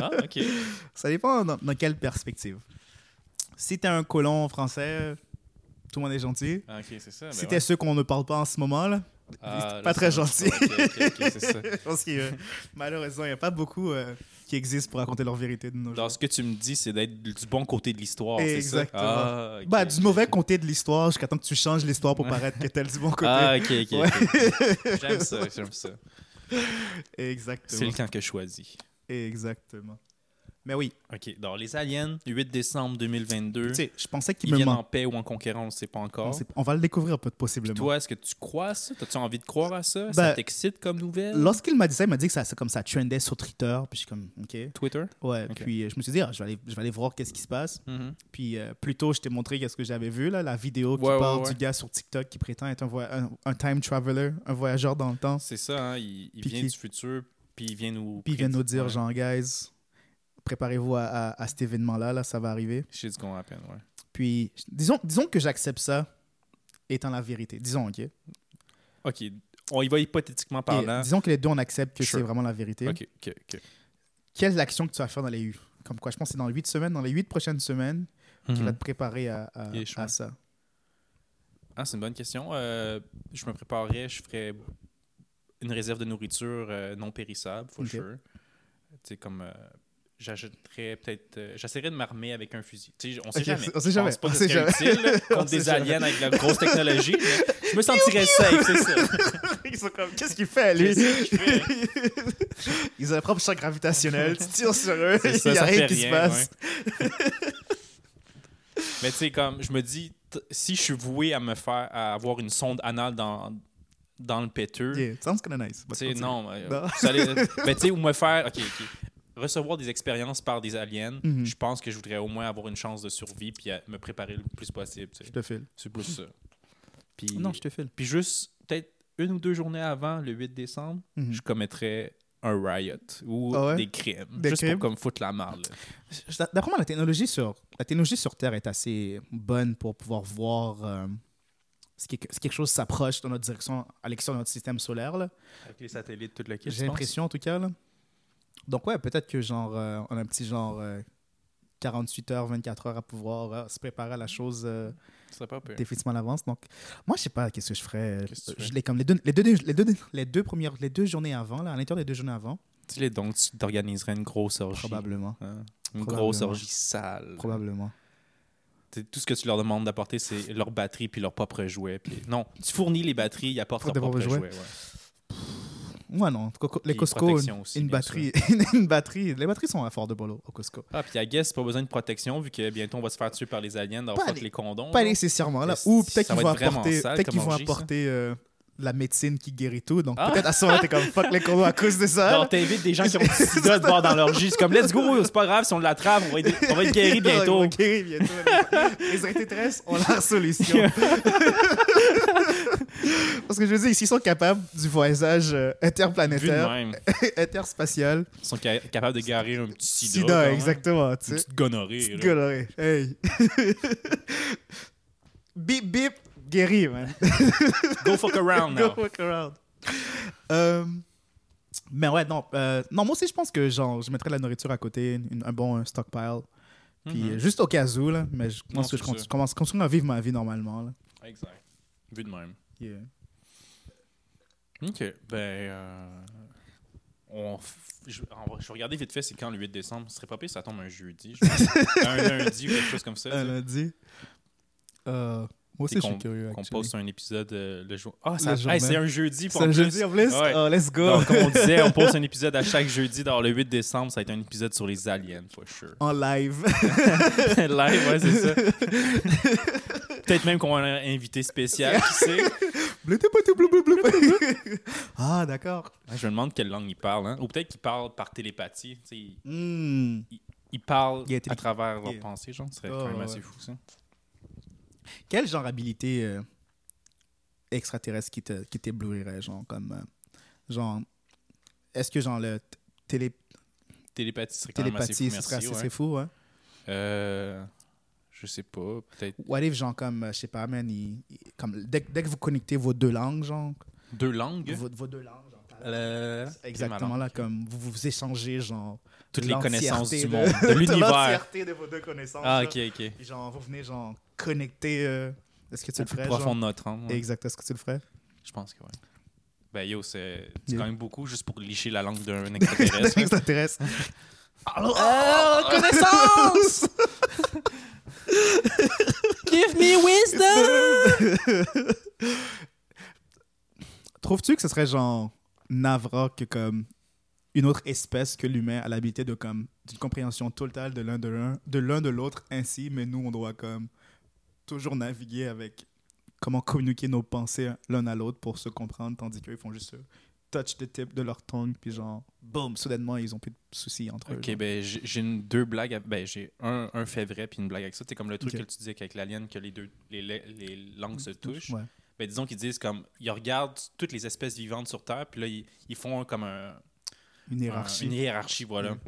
Ah, ok. Ça dépend dans, dans quelle perspective. Si t'es un colon français, tout le monde est gentil. Ah, ok, c'est ça. ben si ouais. t'es ceux qu'on ne parle pas en ce moment, là, Ah, c'est pas très gentil. C'est ça. je pense que euh, malheureusement, il n'y a pas beaucoup euh, qui existent pour raconter leur vérité de nos Dans jours. ce que tu me dis, c'est d'être du bon côté de l'histoire. c'est ça? Exactement. Ah, Bah, du mauvais côté de l'histoire jusqu'à temps que tu changes l'histoire pour paraître que t'es du bon côté. Ah, ok, ok. Ouais. J'aime ça, j'aime ça. C'est Exactement. le camp que je choisis. Exactement. Mais oui, Ok, donc les aliens, 8 décembre 2022. tu sais, je pensais qu'il Ils me viennent en paix ou en conquérant, on ne sait pas On, encore. on va le découvrir peut- possiblement. Toi, est-ce que tu crois à ça? As-tu envie de croire à ça? Ben, ça t'excite comme nouvelle? Lorsqu'il m'a dit ça, il m'a dit que ça, c'est comme ça trendait sur Twitter. Puis je suis comme, OK. Twitter? Ouais, puis euh, je me suis dit, ah, je, vais aller, je vais aller voir qu'est-ce qui se passe. Mhm. Puis euh, plus tôt, je t'ai montré qu'est-ce que j'avais vu, là, la vidéo qui Ouais, parle ouais. du gars sur TikTok qui prétend être un, voy- un, un time traveler, un voyageur dans le temps. C'est ça, hein? il, il Puis vient qui- du futur, puis il vient nous. Puis il vient nous dire, genre, guys, préparez-vous à, à- à cet événement-là, là, ça va arriver. Shit's gonna happen, ouais. Puis disons, disons que j'accepte ça étant la vérité. Disons, OK? Ok, on y va hypothétiquement Et parlant. disons que les deux, on accepte que Sure. c'est vraiment la vérité. Ok, ok, ok. Quelle action que tu vas faire dans les huit? Comme quoi, je pense que c'est dans les huit semaines, dans les huit prochaines semaines, qui Mhm. va te préparer à, à- ça. Ah, c'est une bonne question. Euh, je me préparerais, je ferais une réserve de nourriture euh, non périssable, for Ok. sure. Tu sais, comme. euh, J'achèterais peut-être. euh, J'essaierais de m'armer avec un fusil. Tu sais, on sait jamais. on sait jamais, pas on sait jamais. utile là, On contre sait des jamais. aliens avec la grosse technologie. je me sentirais safe, c'est ça. Ils sont comme, qu'est-ce qu'il fait, lui? Fait? Ils ont leur propre champ gravitationnel, tu tires sur eux, il n'y a rien qui se passe. Mais tu sais, comme je me dis, si je suis voué à me faire à avoir une sonde anale dans, dans le péteux, Yeah, sounds kind of nice. tu sais, non, euh, Non. ben, tu sais, ou me faire, ok, ok, recevoir des expériences par des aliens, Mhm. je pense que je voudrais au moins avoir une chance de survie puis à me préparer le plus possible. tu sais. Je te file. C'est plus ça. Puis, Non, je te file. puis juste peut-être une ou deux journées avant, le 8 décembre, Mhm. je commettrais un riot ou Ah ouais? des crimes. Des juste crimes? pour comme foutre la marde. D'après moi, la technologie, sur, la technologie sur Terre est assez bonne pour pouvoir voir euh, si, quelque, si quelque chose s'approche dans notre direction, à l'extérieur de notre système solaire. là. Avec les satellites, toute la J'ai l'impression, en tout cas. Là. Donc, ouais, peut-être que genre, euh, on a un petit genre euh, 48 heures, 24 heures à pouvoir euh, se préparer à la chose euh, pas définitivement à l'avance. Donc, moi, je sais pas qu'est-ce que je ferais. Que Je fais? l'ai comme les deux, les, deux, les, deux, les deux premières, les deux journées avant, là, à l'intérieur des deux journées avant, Tu sais, donc, tu t'organiserais une grosse orgie. probablement. Hein? Une Probablement. grosse orgie sale. Probablement. Tout ce que tu leur demandes d'apporter, c'est leur batterie puis leur propre jouet. Puis... Non, tu fournis les batteries, ils apportent leur propre jouet. ouais. Moi, non. Les Costco, une, aussi, une batterie, une, batterie. Les batteries sont affordables au au Costco. Ah, puis à guess, pas besoin de protection vu que bientôt on va se faire tuer par les aliens dans les- les condoms. Pas nécessairement là. Ou peut-être qu'ils va vont être apporter, comme qu'ils vont apporter euh, la médecine qui guérit tout. Donc Ah. peut-être à ce moment, t'es comme fuck les condos à cause de ça. Genre, t'invites des gens qui ont du sida de bord dans leur jus. C'est comme, let's go, c'est pas grave si on l'attrape, on va être, on va être guéri bientôt. vont guérir bientôt. Les ont leur solution. Parce que je veux dire, s'ils sont capables du voyage euh, Vu de interplanétaire, même. interspatial, Ils sont ca- capables de garer un petit sida. sida, même. exactement. Tu Une sais. petite gonorrhée. Là. gonorrhée. Hey. bip, bip, guéri, man. Go fuck around Go now. fuck around. Euh, mais ouais, non. euh, non, moi aussi, je pense que genre, je mettrais de la nourriture à côté, une- un bon euh, stockpile. Puis Mhm. euh, juste au cas où, là. Mais je Non, pense que je c'est ça. commence, à vivre ma vie normalement. Là. Exact. Vu de même. Yeah. OK. Ben, euh, on je, on va- je vais regarder vite fait, c'est quand le 8 décembre. Ce serait pas pire si ça tombe un jeudi. je- un lundi ou quelque chose comme ça. Un tu sais. lundi. Euh, aussi, Et je suis qu'on- curieux. Qu'on poste un épisode euh, le jour. Ah, ça- hey, c'est un jeudi pour C'est un jeudi en plus? Ouais. Oh, let's go. Donc, comme on disait, on poste un épisode à chaque jeudi. Dans le 8 décembre, ça va être un épisode sur les aliens, for sure. en live. Live, ouais, c'est ça. Peut-être même qu'on va avoir un invité spécial, qui sait. Bleu, bleu, bleu, bleu, bleu. ah, d'accord. Je me demande quelle langue il parle. Hein? Ou peut-être qu'il parle par télépathie. Tu sais, il, il parle Il a à travers leurs il- pensées, genre. Ce serait Oh, quand même ouais. assez fou, ça. Quel genre d'habilité euh, extraterrestre qui te- qui t'éblouirait, genre, comme... euh, genre, est-ce que, genre, le télé, Télépathie serait quand même assez télépathie, fou, merci. assez ouais. c'est fou, hein? Euh, je sais pas, peut-être What if, genre, comme, euh, je sais pas, man, il- il- comme, dès, dès que vous connectez vos deux langues, genre, deux langues? vos, vos deux langues, genre, exactement là, comme, vous vous échangez, genre, Toutes les connaissances du de- monde, de l'univers. de vos deux connaissances. Ah, ok, ok. Puis genre, vous venez, genre, connecter... euh, est-ce que tu Au le plus ferais, profond genre? de notre âme. ouais. Exact, est-ce que tu le ferais? Je pense que oui. Ben yo, c'est Yeah. quand même beaucoup juste pour licher la langue d'un extraterrestre. hein. Extraterrestre. Oh, connaissance! Give me wisdom! Trouves-tu que ce serait genre navrant que comme une autre espèce que l'humain a l'habilité de comme d'une compréhension totale de l'un de l'un de l'un de l'autre ainsi, mais nous on doit comme toujours naviguer avec comment communiquer nos pensées l'un à l'autre pour se comprendre, tandis qu'eux ils font juste touch the tip de leur tongue puis genre boum soudainement ils ont plus de soucis entre eux. Ok, ben j'ai deux blagues. à- Ben j'ai un, un fait vrai puis une blague avec ça. C'est comme le truc que tu disais qu'avec l'alien, que les deux les, les, les langues se touchent. Ouais. Ben disons qu'ils disent comme ils regardent toutes les espèces vivantes sur Terre, puis là ils, ils font comme un, Une un- hiérarchie. une hiérarchie, voilà. Mm.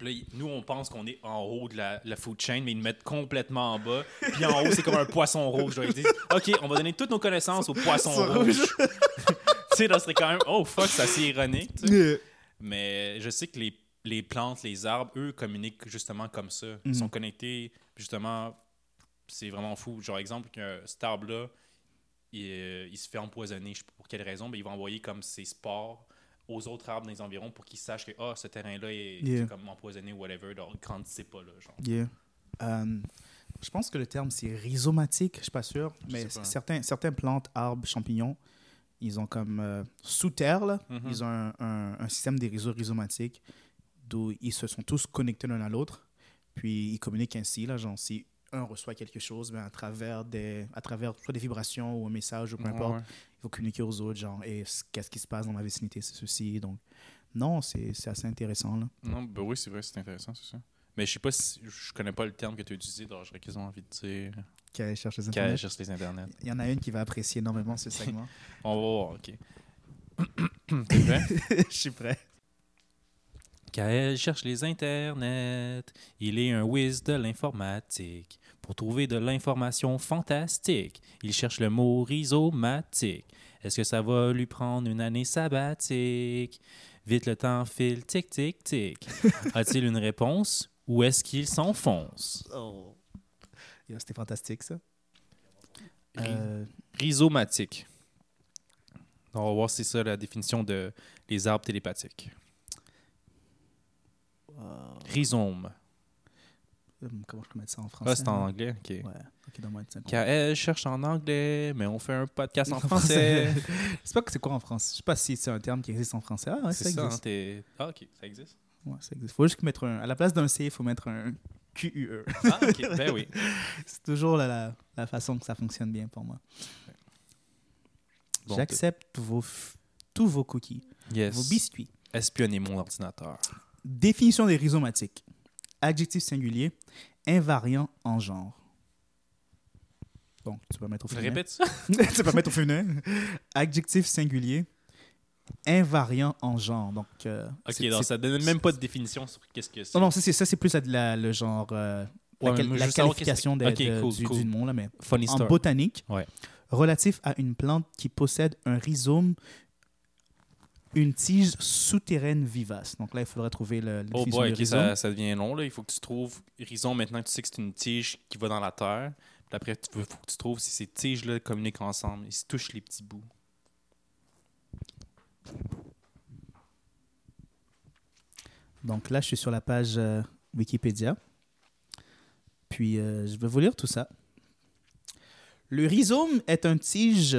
Là, nous, on pense qu'on est en haut de la, la food chain, mais ils nous mettent complètement en bas. Puis en haut, c'est comme un poisson rouge. Ils disent OK, on va donner toutes nos connaissances au poisson rouge. tu sais, là, ce serait quand même Oh fuck, c'est assez ironique. Yeah. Mais je sais que les, les plantes, les arbres, eux, communiquent justement comme ça. Ils Mhm. sont connectés, justement, c'est vraiment fou. Genre, exemple, que cet arbre-là, il, euh, il se fait empoisonner, je sais pas pour quelle raison, mais ils vont envoyer comme ses spores aux autres arbres dans les environs pour qu'ils sachent que ah, ce terrain-là est, comme empoisonné ou whatever. Donc, grandissez pas là. Genre. Yeah. Euh, je pense que le terme c'est rhizomatique, je suis pas sûr, Je mais pas. certains, certaines plantes, arbres, champignons, ils ont comme euh, sous terre, là, Mhm. ils ont un, un- un système des réseaux rhizomatiques d'où ils se sont tous connectés l'un à l'autre, puis ils communiquent ainsi, là, genre si un reçoit quelque chose, ben, à travers des, à travers soit des vibrations ou un message ou peu importe, Ouais, ouais. il faut communiquer aux autres, genre, et qu'est-ce qui se passe dans ma vicinité, c'est ceci, donc non, c'est c'est assez intéressant là. Non, ben oui, c'est vrai, c'est intéressant, c'est ça. Mais je sais pas si. Je connais pas le terme que tu as utilisé, donc j'aurais quasiment envie de dire. Qu'elle cherche les Qu'elle internets. cherche les internets. Il y en a une qui va apprécier énormément ce segment. On va voir, ok. T'es prêt? Je suis prêt. Kael cherche les internets. Il est un whiz de l'informatique. Pour trouver de l'information fantastique, il cherche le mot rhizomatique. Est-ce que ça va lui prendre une année sabbatique? Vite le temps file, tic, tic, tic. A-t-il une réponse? Ou est-ce qu'il s'enfonce? Oh. C'était fantastique, ça. Euh, Rhizomatique. On va voir si c'est ça la définition de les arbres télépathiques. Rhizome. Comment je peux mettre ça en français Ah, c'est en hein? anglais, ok. Ouais, ok. KL cherche en anglais, mais on fait un podcast en français. Je sais pas que c'est quoi en français. Je sais pas si c'est un terme qui existe en français. Ah, ouais, ça, hein, existe. t'es- Ah, ok, ça existe. Ouais, ça existe. Faut juste mettre un. À la place d'un C, il faut mettre un QUE. Ah, ok, ben oui. c'est toujours la, la, la façon que ça fonctionne bien pour moi. Bon, J'accepte vos, tous vos cookies, Yes. vos biscuits. Espionner mon ordinateur. Définition des rhizomatiques. Adjectif singulier, invariant en genre. Donc, tu peux mettre au féminin. Répète ça? tu peux mettre au féminin. Adjectif singulier, invariant en genre. Donc, euh, Ok, donc ça donne même pas de définition sur qu'est-ce que c'est. Non, non, ça, c'est plus la- la- le genre, euh, la, Ouais, la qualification que- de- Ok, cool, du, cool. du nom, là, mais Funny en story. botanique, Ouais. relatif à une plante qui possède un rhizome, une tige souterraine vivace. Donc là, il faudrait trouver le, la Oh boy, du ça, ça devient long. Là. Il faut que tu trouves rhizome maintenant que tu sais que c'est une tige qui va dans la terre. Puis après, il faut que tu trouves si ces tiges-là communiquent ensemble. Ils se touchent les petits bouts. Donc là, je suis sur la page euh, Wikipédia. Puis, euh, je vais vous lire tout ça. Le rhizome est un tige.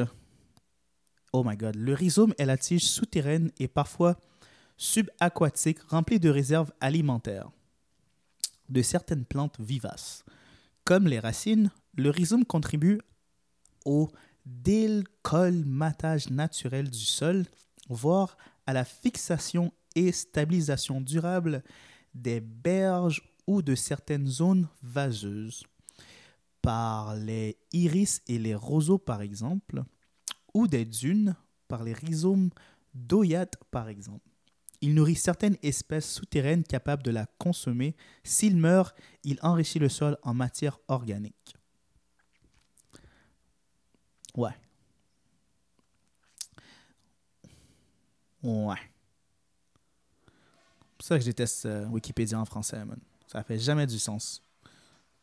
Oh my god. Le rhizome est la tige souterraine et parfois subaquatique remplie de réserves alimentaires de certaines plantes vivaces. Comme les racines, le rhizome contribue au décolmatage naturel du sol, voire à la fixation et stabilisation durable des berges ou de certaines zones vaseuses par les iris et les roseaux par exemple, ou des dunes par les rhizomes d'oyates par exemple. Il nourrit certaines espèces souterraines capables de la consommer. S'il meurt, il enrichit le sol en matière organique. Ouais. Ouais. C'est pour ça que je déteste euh, Wikipédia en français, man. Ça fait jamais du sens.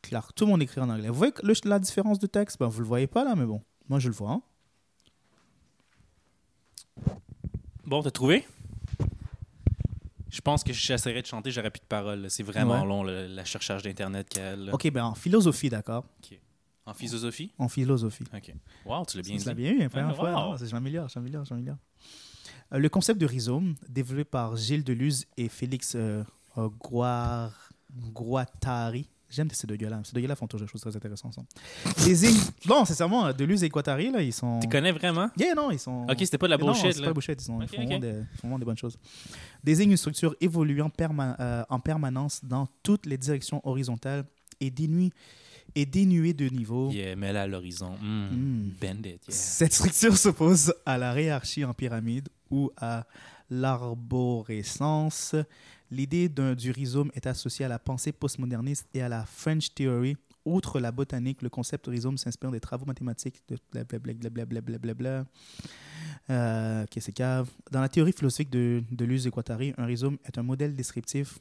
Clair, tout le monde écrit en anglais. Vous voyez la différence de texte? Ben, vous le voyez pas là, mais bon. Moi, je le vois. hein. Bon, t'as trouvé? Je pense que j'essaierais de chanter, j'aurais plus de paroles. C'est vraiment Ouais. long, le, la cherchage d'Internet qu'elle. Ok, ben en philosophie, d'accord. En philosophie? En philosophie. Ok. Wow, tu l'as bien Tu l'as dit. bien eu, la première Ah, fois. Je m'améliore, je m'améliore, je m'améliore. Euh, le concept de rhizome, développé par Gilles Deleuze et Félix euh, euh, Guar- Guattari. J'aime ces deux gars-là. Ces deux gars-là font toujours des choses très intéressantes ensemble. Désigne. Non, sincèrement, euh, Deleuze et Guattari, là, ils sont. Tu connais vraiment? Yeah, non, ils sont. Ok, c'était pas de la Non, bullshit, c'est là. pas de bullshit. Ils, sont- ils font, des, ils font vraiment des bonnes choses. Désigne une structure évoluant perma- euh, en permanence dans toutes les directions horizontales et dénuée, et dénuée de niveau. Yeah, mets-la à l'horizon. Mm. Mm. Bend it, yeah. Cette structure s'oppose à la hiérarchie en pyramide ou à l'arborescence. L'idée du rhizome est associée à la pensée postmoderniste et à la French Theory. Outre la botanique, le concept rhizome s'inspire des travaux mathématiques de blablabla. Euh, ok, c'est cave? Dans la théorie philosophique de, de Luz Guattari, un rhizome est un modèle descriptif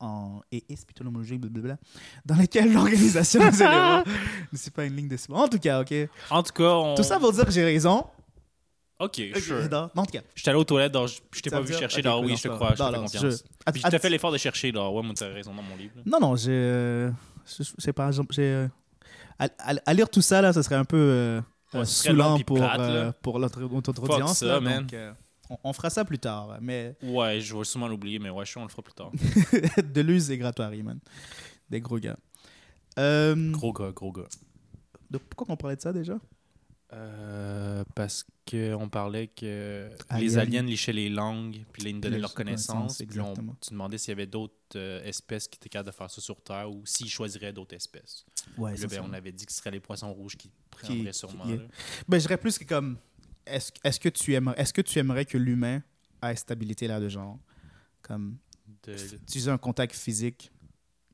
en, et épistémologique blablabla, dans lequel l'organisation des éléments ne suit pas une ligne de En tout cas, ok. En tout cas, on... Tout ça pour dire que j'ai raison. Ok, sure. non, en tout cas. Je suis allé aux toilettes, je t'ai pas vu chercher, ok, donc cool, oui, je te crois, je te fais confiance. je- Puis je t'ai fait l'effort de chercher, donc ouais, moi, t'as raison dans mon livre. là. Non, non, j'ai. euh, je sais pas, j'ai. euh, à, lire tout ça, là, ça serait un peu euh, Ouais, saoulant pour, plate, euh, pour notre, notre Fuck audience. ça, là, man. donc, euh, on, on fera ça plus tard. Mais Ouais, je vais sûrement l'oublier, mais ouais, je suis, on le fera plus tard. Deleuze et Grattoirie, man. Des gros gars. Gros gars, gros gars. de- pourquoi on parlait de ça déjà? Euh, parce qu'on parlait que les aliens lichaient les langues, puis là, ils nous donnaient leurs connaissances. Puis on- tu demandais s'il y avait d'autres euh, espèces qui étaient capables de faire ça sur Terre ou s'ils choisiraient d'autres espèces. Ouais, là, ben, on avait dit que ce serait les poissons rouges qui prendraient sûrement. qui- là. Ben, je dirais plus que comme. Est-ce est-ce que, tu aimerais- est-ce que tu aimerais que l'humain ait stabilité là de genre? Comme. De- utiliser un contact physique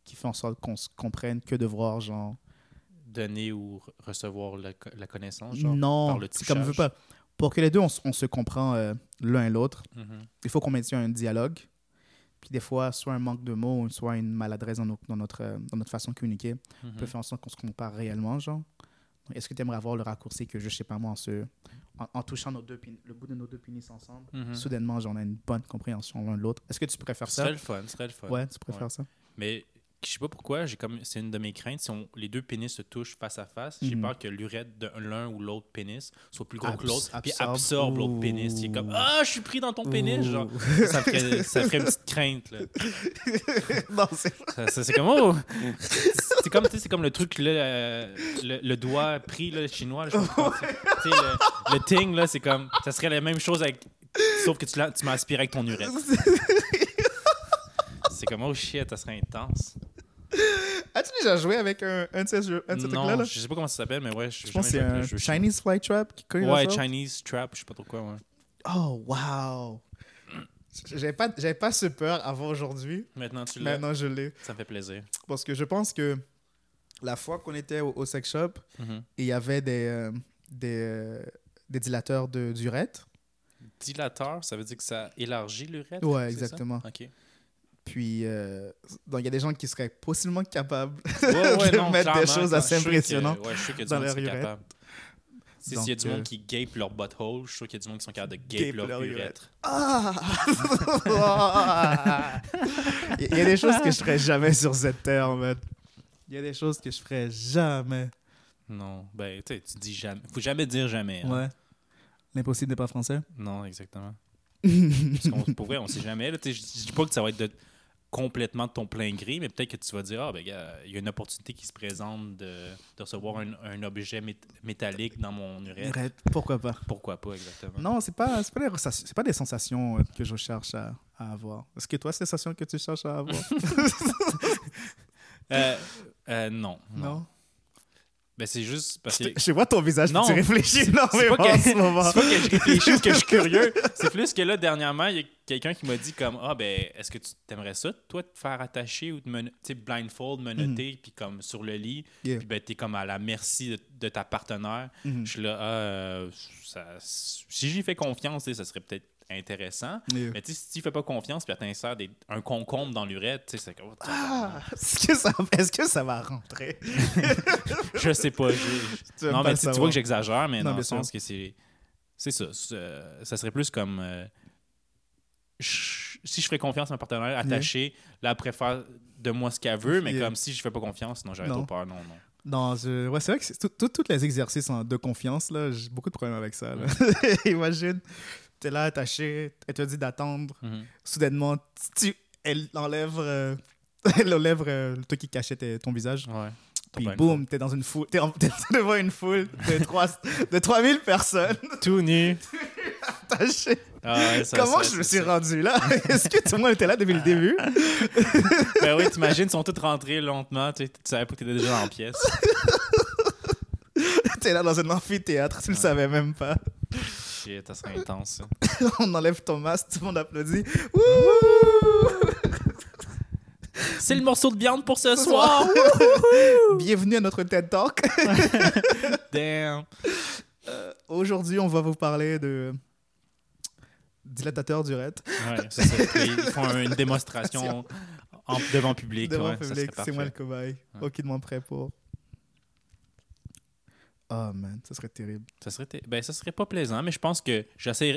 qui fait en sorte qu'on se comprenne que de voir genre donner ou re- recevoir la, la connaissance, genre, par non le c'est comme je veux pas pour que les deux on, on se comprend euh, l'un et l'autre Mhm. il faut qu'on maintienne un dialogue puis des fois soit un manque de mots soit une maladresse dans, nos- dans notre euh, dans notre façon de communiquer Mhm. peut faire en sorte qu'on se compare réellement genre est-ce que tu aimerais avoir le raccourci que je sais pas moi en se en, en touchant nos deux le bout de nos deux pénis ensemble Mhm. soudainement genre, on a une bonne compréhension l'un de l'autre est-ce que tu préfères Ce ça? serait le fun, ce serait le fun. ouais tu préfères Ouais. ça? Mais je sais pas pourquoi, j'ai comme c'est une de mes craintes. Si on- les deux pénis se touchent face à face, j'ai Mhm. peur que l'urètre de l'un ou l'autre pénis soit plus gros que l'autre, puis absorbe. l'autre pénis. Il est comme. Ah, je suis pris dans ton pénis. Genre, ça ferait, ça ferait une petite crainte. Là. non, c'est c'est comme oh! c'est comme le truc là, euh, le, le doigt pris là, chinois là, je pas le, le ting là c'est comme ça serait la même chose avec sauf que tu tu m'as aspiré avec ton urètre c'est comme oh shit ça serait intense As-tu déjà joué avec un, un de ces, jeux, un de ces non trucs-là? là? je sais pas comment ça s'appelle mais ouais je, Je pense que c'est un jeu Chinese Fly Trap qui connaît ouais. Chinese trap je sais pas trop quoi ouais. Oh, wow! J'avais pas, j'avais pas ce peur avant aujourd'hui. maintenant tu l'as Maintenant, je l'ai. ça me fait plaisir Parce que je pense que la fois qu'on était au, au sex shop, Mhm. et il y avait des, euh, des, euh, des dilateurs de d'urètre. dilateur ça veut dire que ça élargit l'urètre Ouais, exactement. ça? ok Puis, euh, donc, il y a des gens qui seraient possiblement capables Ouais, ouais, de non, mettre des choses assez que- impressionnantes. Ouais, je suis sûr qu'il y a du dans monde leur urètre. S'il y a du monde euh, qui gape leur butthole, je suis sûr qu'il y a du monde qui sont capables de gape, Gape leur, leur urètre. Ah! Il y a des choses que je ferais jamais sur cette terre, en fait. Il y a des choses que je ferais jamais. Non, ben, tu sais, tu dis jamais. Faut jamais dire jamais. hein. Ouais. L'impossible n'est pas français. Non, exactement. Parce qu'on, pour vrai, on sait jamais. Là, je dis pas que ça va être de- complètement de ton plein gré, mais peut-être que tu vas dire, ah, ben, gars, il y a une opportunité qui se présente de, de recevoir un, un objet mét- métallique dans mon urètre. Pourquoi pas? Pourquoi pas, exactement? Non, pas, c'est pas, c'est pas des sensations euh, que je cherche à, à avoir. Est-ce que toi, c'est des sensations que tu cherches à avoir? Euh, euh, non, non. non? Ben, c'est juste parce que. Je vois ton visage, Non. tu réfléchis énormément pas en ce moment. C'est pas que je réfléchis ou que je suis curieux. C'est plus que là, dernièrement, il y a quelqu'un qui m'a dit comme Ah, ben, est-ce que tu t'aimerais ça, toi, te faire attacher ou te sais, blindfold, menotter, puis comme sur le lit. Yeah. puis ben, t'es comme à la merci de, de ta partenaire. Mhm. Je suis là, ah, euh, ça- si j'y fais confiance, ça serait peut-être intéressant. Yeah. Mais tu sais, si tu fais pas confiance, puis elle t'insère des- un concombre dans l'urètre, tu sais, c'est comme. Ah, est-ce que, ça, est-ce que ça va rentrer? Je sais pas. je- Tu non, mais tu, tu vois que j'exagère, mais Non, dans le sens que c'est. C'est ça. ça serait plus comme. euh, je- si je ferais confiance à ma partenaire attachée, là, elle préfère de moi ce qu'elle veut, mais Yeah. comme si je fais pas confiance, non, j'aurais trop peur. Non, non. Non, je- ouais, c'est vrai que tous les exercices de confiance, là, j'ai beaucoup de problèmes avec ça. là. Imagine, t'es là attaché, elle te dit d'attendre. Mhm. Soudainement, tu, elle enlève, euh, elle enlève euh, le truc qui cachait tes- ton visage. Ouais. Puis boum, t'es dans une foule, t'es, devant une foule de, 3, de 3000 personnes Tout nu. attachées. Ah, ouais, ça, Comment ça, je me suis ça. rendu là? Est-ce que tout le monde était là depuis le début? Ben oui, t'imagines, ils sont tous rentrés lentement, tu tu savais pas que t'étais déjà en pièce. T'es là dans un amphithéâtre, tu le savais même pas. Shit, ça serait intense, ça. On enlève ton masque, tout le monde applaudit. C'est le morceau de viande pour ce Ce soir! Bienvenue à notre TED Talk. Damn! Aujourd'hui, on va vous parler de dilatateur d'urètre Ouais, ça. Ils font une démonstration en- devant public. devant ouais, public. C'est moi le cobaye. Ouais. Aucunement prêt pour. Oh man, ça serait terrible. Ça serait, ben, ça serait pas plaisant, mais je pense que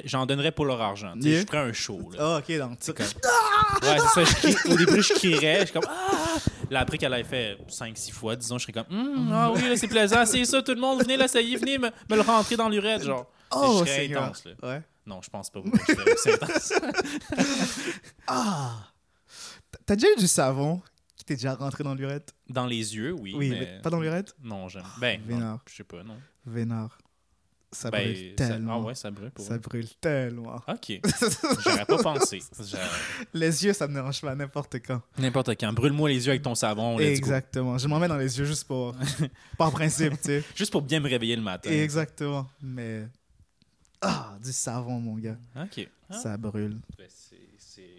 j'en donnerais pour leur argent. Tu Yeah. Je ferais un show. Oh, ok, donc. C'est comme- Ouais, c'est ça. je crie- Au début, je crierais. Je suis comme Ah! Là, après qu'elle ait fait 5-6 fois, disons, je serais comme Hum, Ah oui, c'est plaisant, c'est ça, tout le monde, venez l'essayer, venez me, me le rentrer dans l'urètre. Genre, Oh, je serais intense. Là. Ouais. Non, je pense pas. ouais, je serais aussi intense. Ah! T'as déjà eu du savon? T'est déjà rentré dans l'urètre? Dans les yeux, oui. Oui, mais... mais pas dans l'urètre? Non, j'aime. Ben, non, Vénard. je sais pas, non. Vénard. Ça Ben, brûle ça- tellement. Ah ouais, ça brûle pour Ça brûle tellement. Ok. J'aurais pas pensé. Les yeux, ça me dérange pas n'importe quand. N'importe quand. Brûle-moi les yeux avec ton savon. Exactement. Je m'en mets dans les yeux juste pour. par principe, tu sais. Juste pour bien me réveiller le matin. Exactement. Mais. Ah, du savon, mon gars. Ok. Ah, Ça brûle. ben, c'est-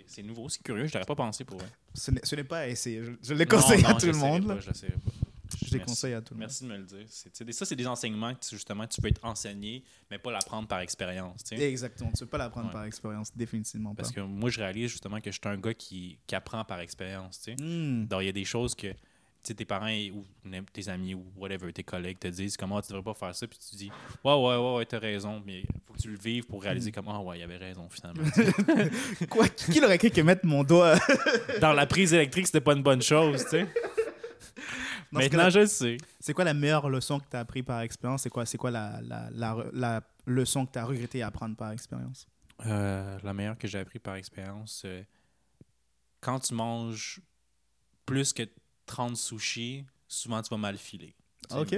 c'est nouveau, c'est curieux. Je n'aurais pas pensé pour vrai. Ce n'est pas à essayer. Je, je le conseille Non, non, à tout le monde. pas, pas. Je les Merci. conseille à tout le monde. Merci de me le dire. Ça, c'est des enseignements que tu- justement tu peux être enseigné, mais pas l'apprendre par expérience. Exactement. Tu ne peux pas l'apprendre Ouais. par expérience. Définitivement pas. Parce que moi, je réalise justement que je suis un gars qui, qui apprend par expérience. Hmm. Donc, il y a des choses que tes parents ou tes amis ou whatever, tes collègues te disent comment tu devrais pas faire ça, puis tu dis ouais, ouais, ouais, ouais, t'as raison, mais faut que tu le vives pour réaliser comment, ah ouais, il avait raison finalement. Quoi Qui l'aurait cru que mettre mon doigt? Dans la prise électrique, c'était pas une bonne chose, tu sais. Ce Maintenant, je sais. C'est quoi la meilleure leçon que tu as appris par expérience? C'est quoi, c'est quoi la, la, la, la leçon que tu as regretté à apprendre par expérience? Euh, la meilleure que j'ai appris par expérience, euh, quand tu manges plus que 30 sushis, souvent tu vas mal filer. Ok.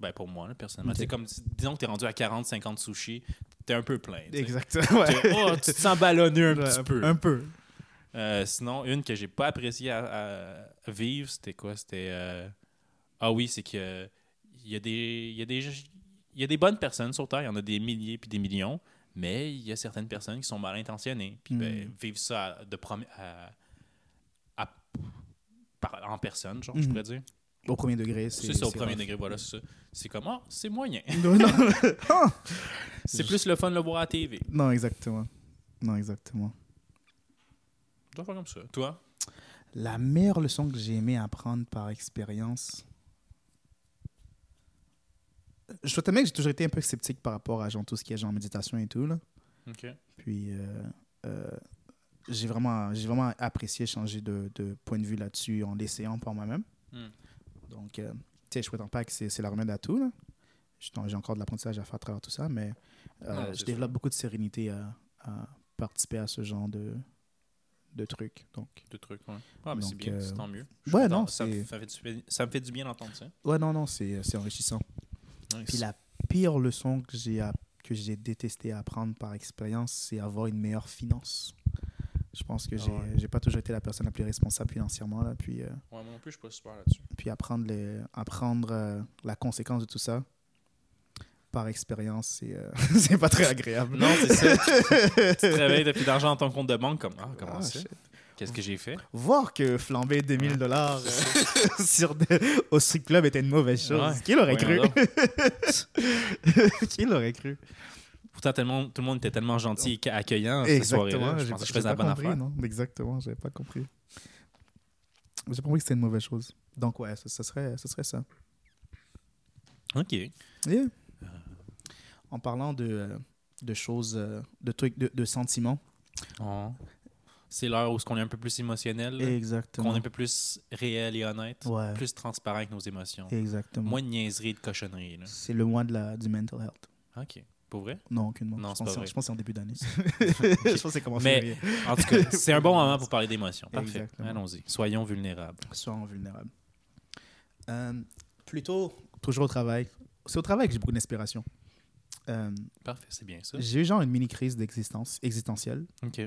Ben pour moi, là, personnellement. C'est comme, disons que tu es rendu à 40-50 sushis, tu es un peu plein. Exactement. Oh, tu te sens ballonné un Ouais, petit peu. Un peu. Euh, sinon, une que j'ai pas apprécié à, à vivre, c'était quoi? C'était. euh, Ah oui, c'est que il y, a des- il y, a des- il y a des bonnes personnes sur Terre, il y en a des milliers puis des millions, mais il y a certaines personnes qui sont mal intentionnées. Puis ben, Mm. vivre ça à- de premi- à- à- par- en personne, genre, je Mhm. pourrais dire. Au premier degré, c'est. C'est ça, au premier degré, voilà, c'est ça. C'est comme, ah, c'est moyen. Non, non. Ah! c'est plus le fun de le voir à la TV. non, exactement. Non, exactement. Dois faire comme ça. Toi? La meilleure leçon que j'ai aimé apprendre par expérience. Je dois t'admettre que j'ai toujours été un peu sceptique par rapport à genre, tout ce qui est genre méditation et tout. Là. Ok. Puis euh, euh, j'ai vraiment, j'ai vraiment apprécié changer de, de point de vue là-dessus en l'essayant par moi-même. Hmm. Donc, euh, tu sais, je prétends pas que c'est la remède à tout. là. J'ai encore de l'apprentissage à faire à travers tout ça, mais euh, Non, c'est je développe beaucoup de sérénité à, à participer à ce genre de, de trucs. Donc, Deux trucs, ouais. Ah, mais c'est bien, euh, c'est tant mieux. Je ouais, non, ça, me fait du, ça me fait du bien d'entendre ça. ouais, non, non, c'est c'est enrichissant. Nice. Puis la pire leçon que j'ai que j'ai détesté apprendre par expérience, c'est avoir une meilleure finance. Je pense que Ah j'ai ouais. j'ai pas toujours été la personne la plus responsable financièrement là, puis euh, Ouais, moi non plus, je suis pas super là-dessus. puis apprendre les apprendre euh, la conséquence de tout ça par expérience, c'est euh, c'est pas très agréable. Non, c'est ça. tu te réveilles, t'as plus d'argent dans ton compte de banque, comme, ah, comment Ah, ça? Qu'est-ce que j'ai fait? Voir que flamber 2000 dollars euh, au strip club était une mauvaise chose. Ouais. Qui l'aurait cru? Qui l'aurait cru? Pourtant, tellement, tout le monde était tellement gentil et accueillant cette soirée-là. Je pensais que je faisais la bonne compris, affaire. Non, exactement, j'avais pas compris. J'ai pas compris que c'était une mauvaise chose. Donc ouais, ça serait, ça serait ça. OK. Yeah. En parlant de, euh, de choses, euh, de trucs, de, de sentiments. Oh. C'est l'heure où on est un peu plus émotionnel, Exactement. qu'on est un peu plus réel et honnête, Ouais. plus transparent avec nos émotions. Exactement. Moins de niaiseries et de cochonneries. Là. C'est le mois de la, du mental health. OK. Pour vrai? Non, aucunement. Non, je, pense pas vrai. je pense que c'est en début d'année. je pense que c'est commencé. Mais- En tout cas, c'est un bon moment pour parler d'émotions. Parfait. Allons-y. Soyons vulnérables. Soyons vulnérables. Euh, plutôt, toujours au travail. C'est au travail que j'ai beaucoup d'inspiration. Euh, Parfait, c'est bien ça. j'ai eu genre une mini crise d'existence existentielle. OK.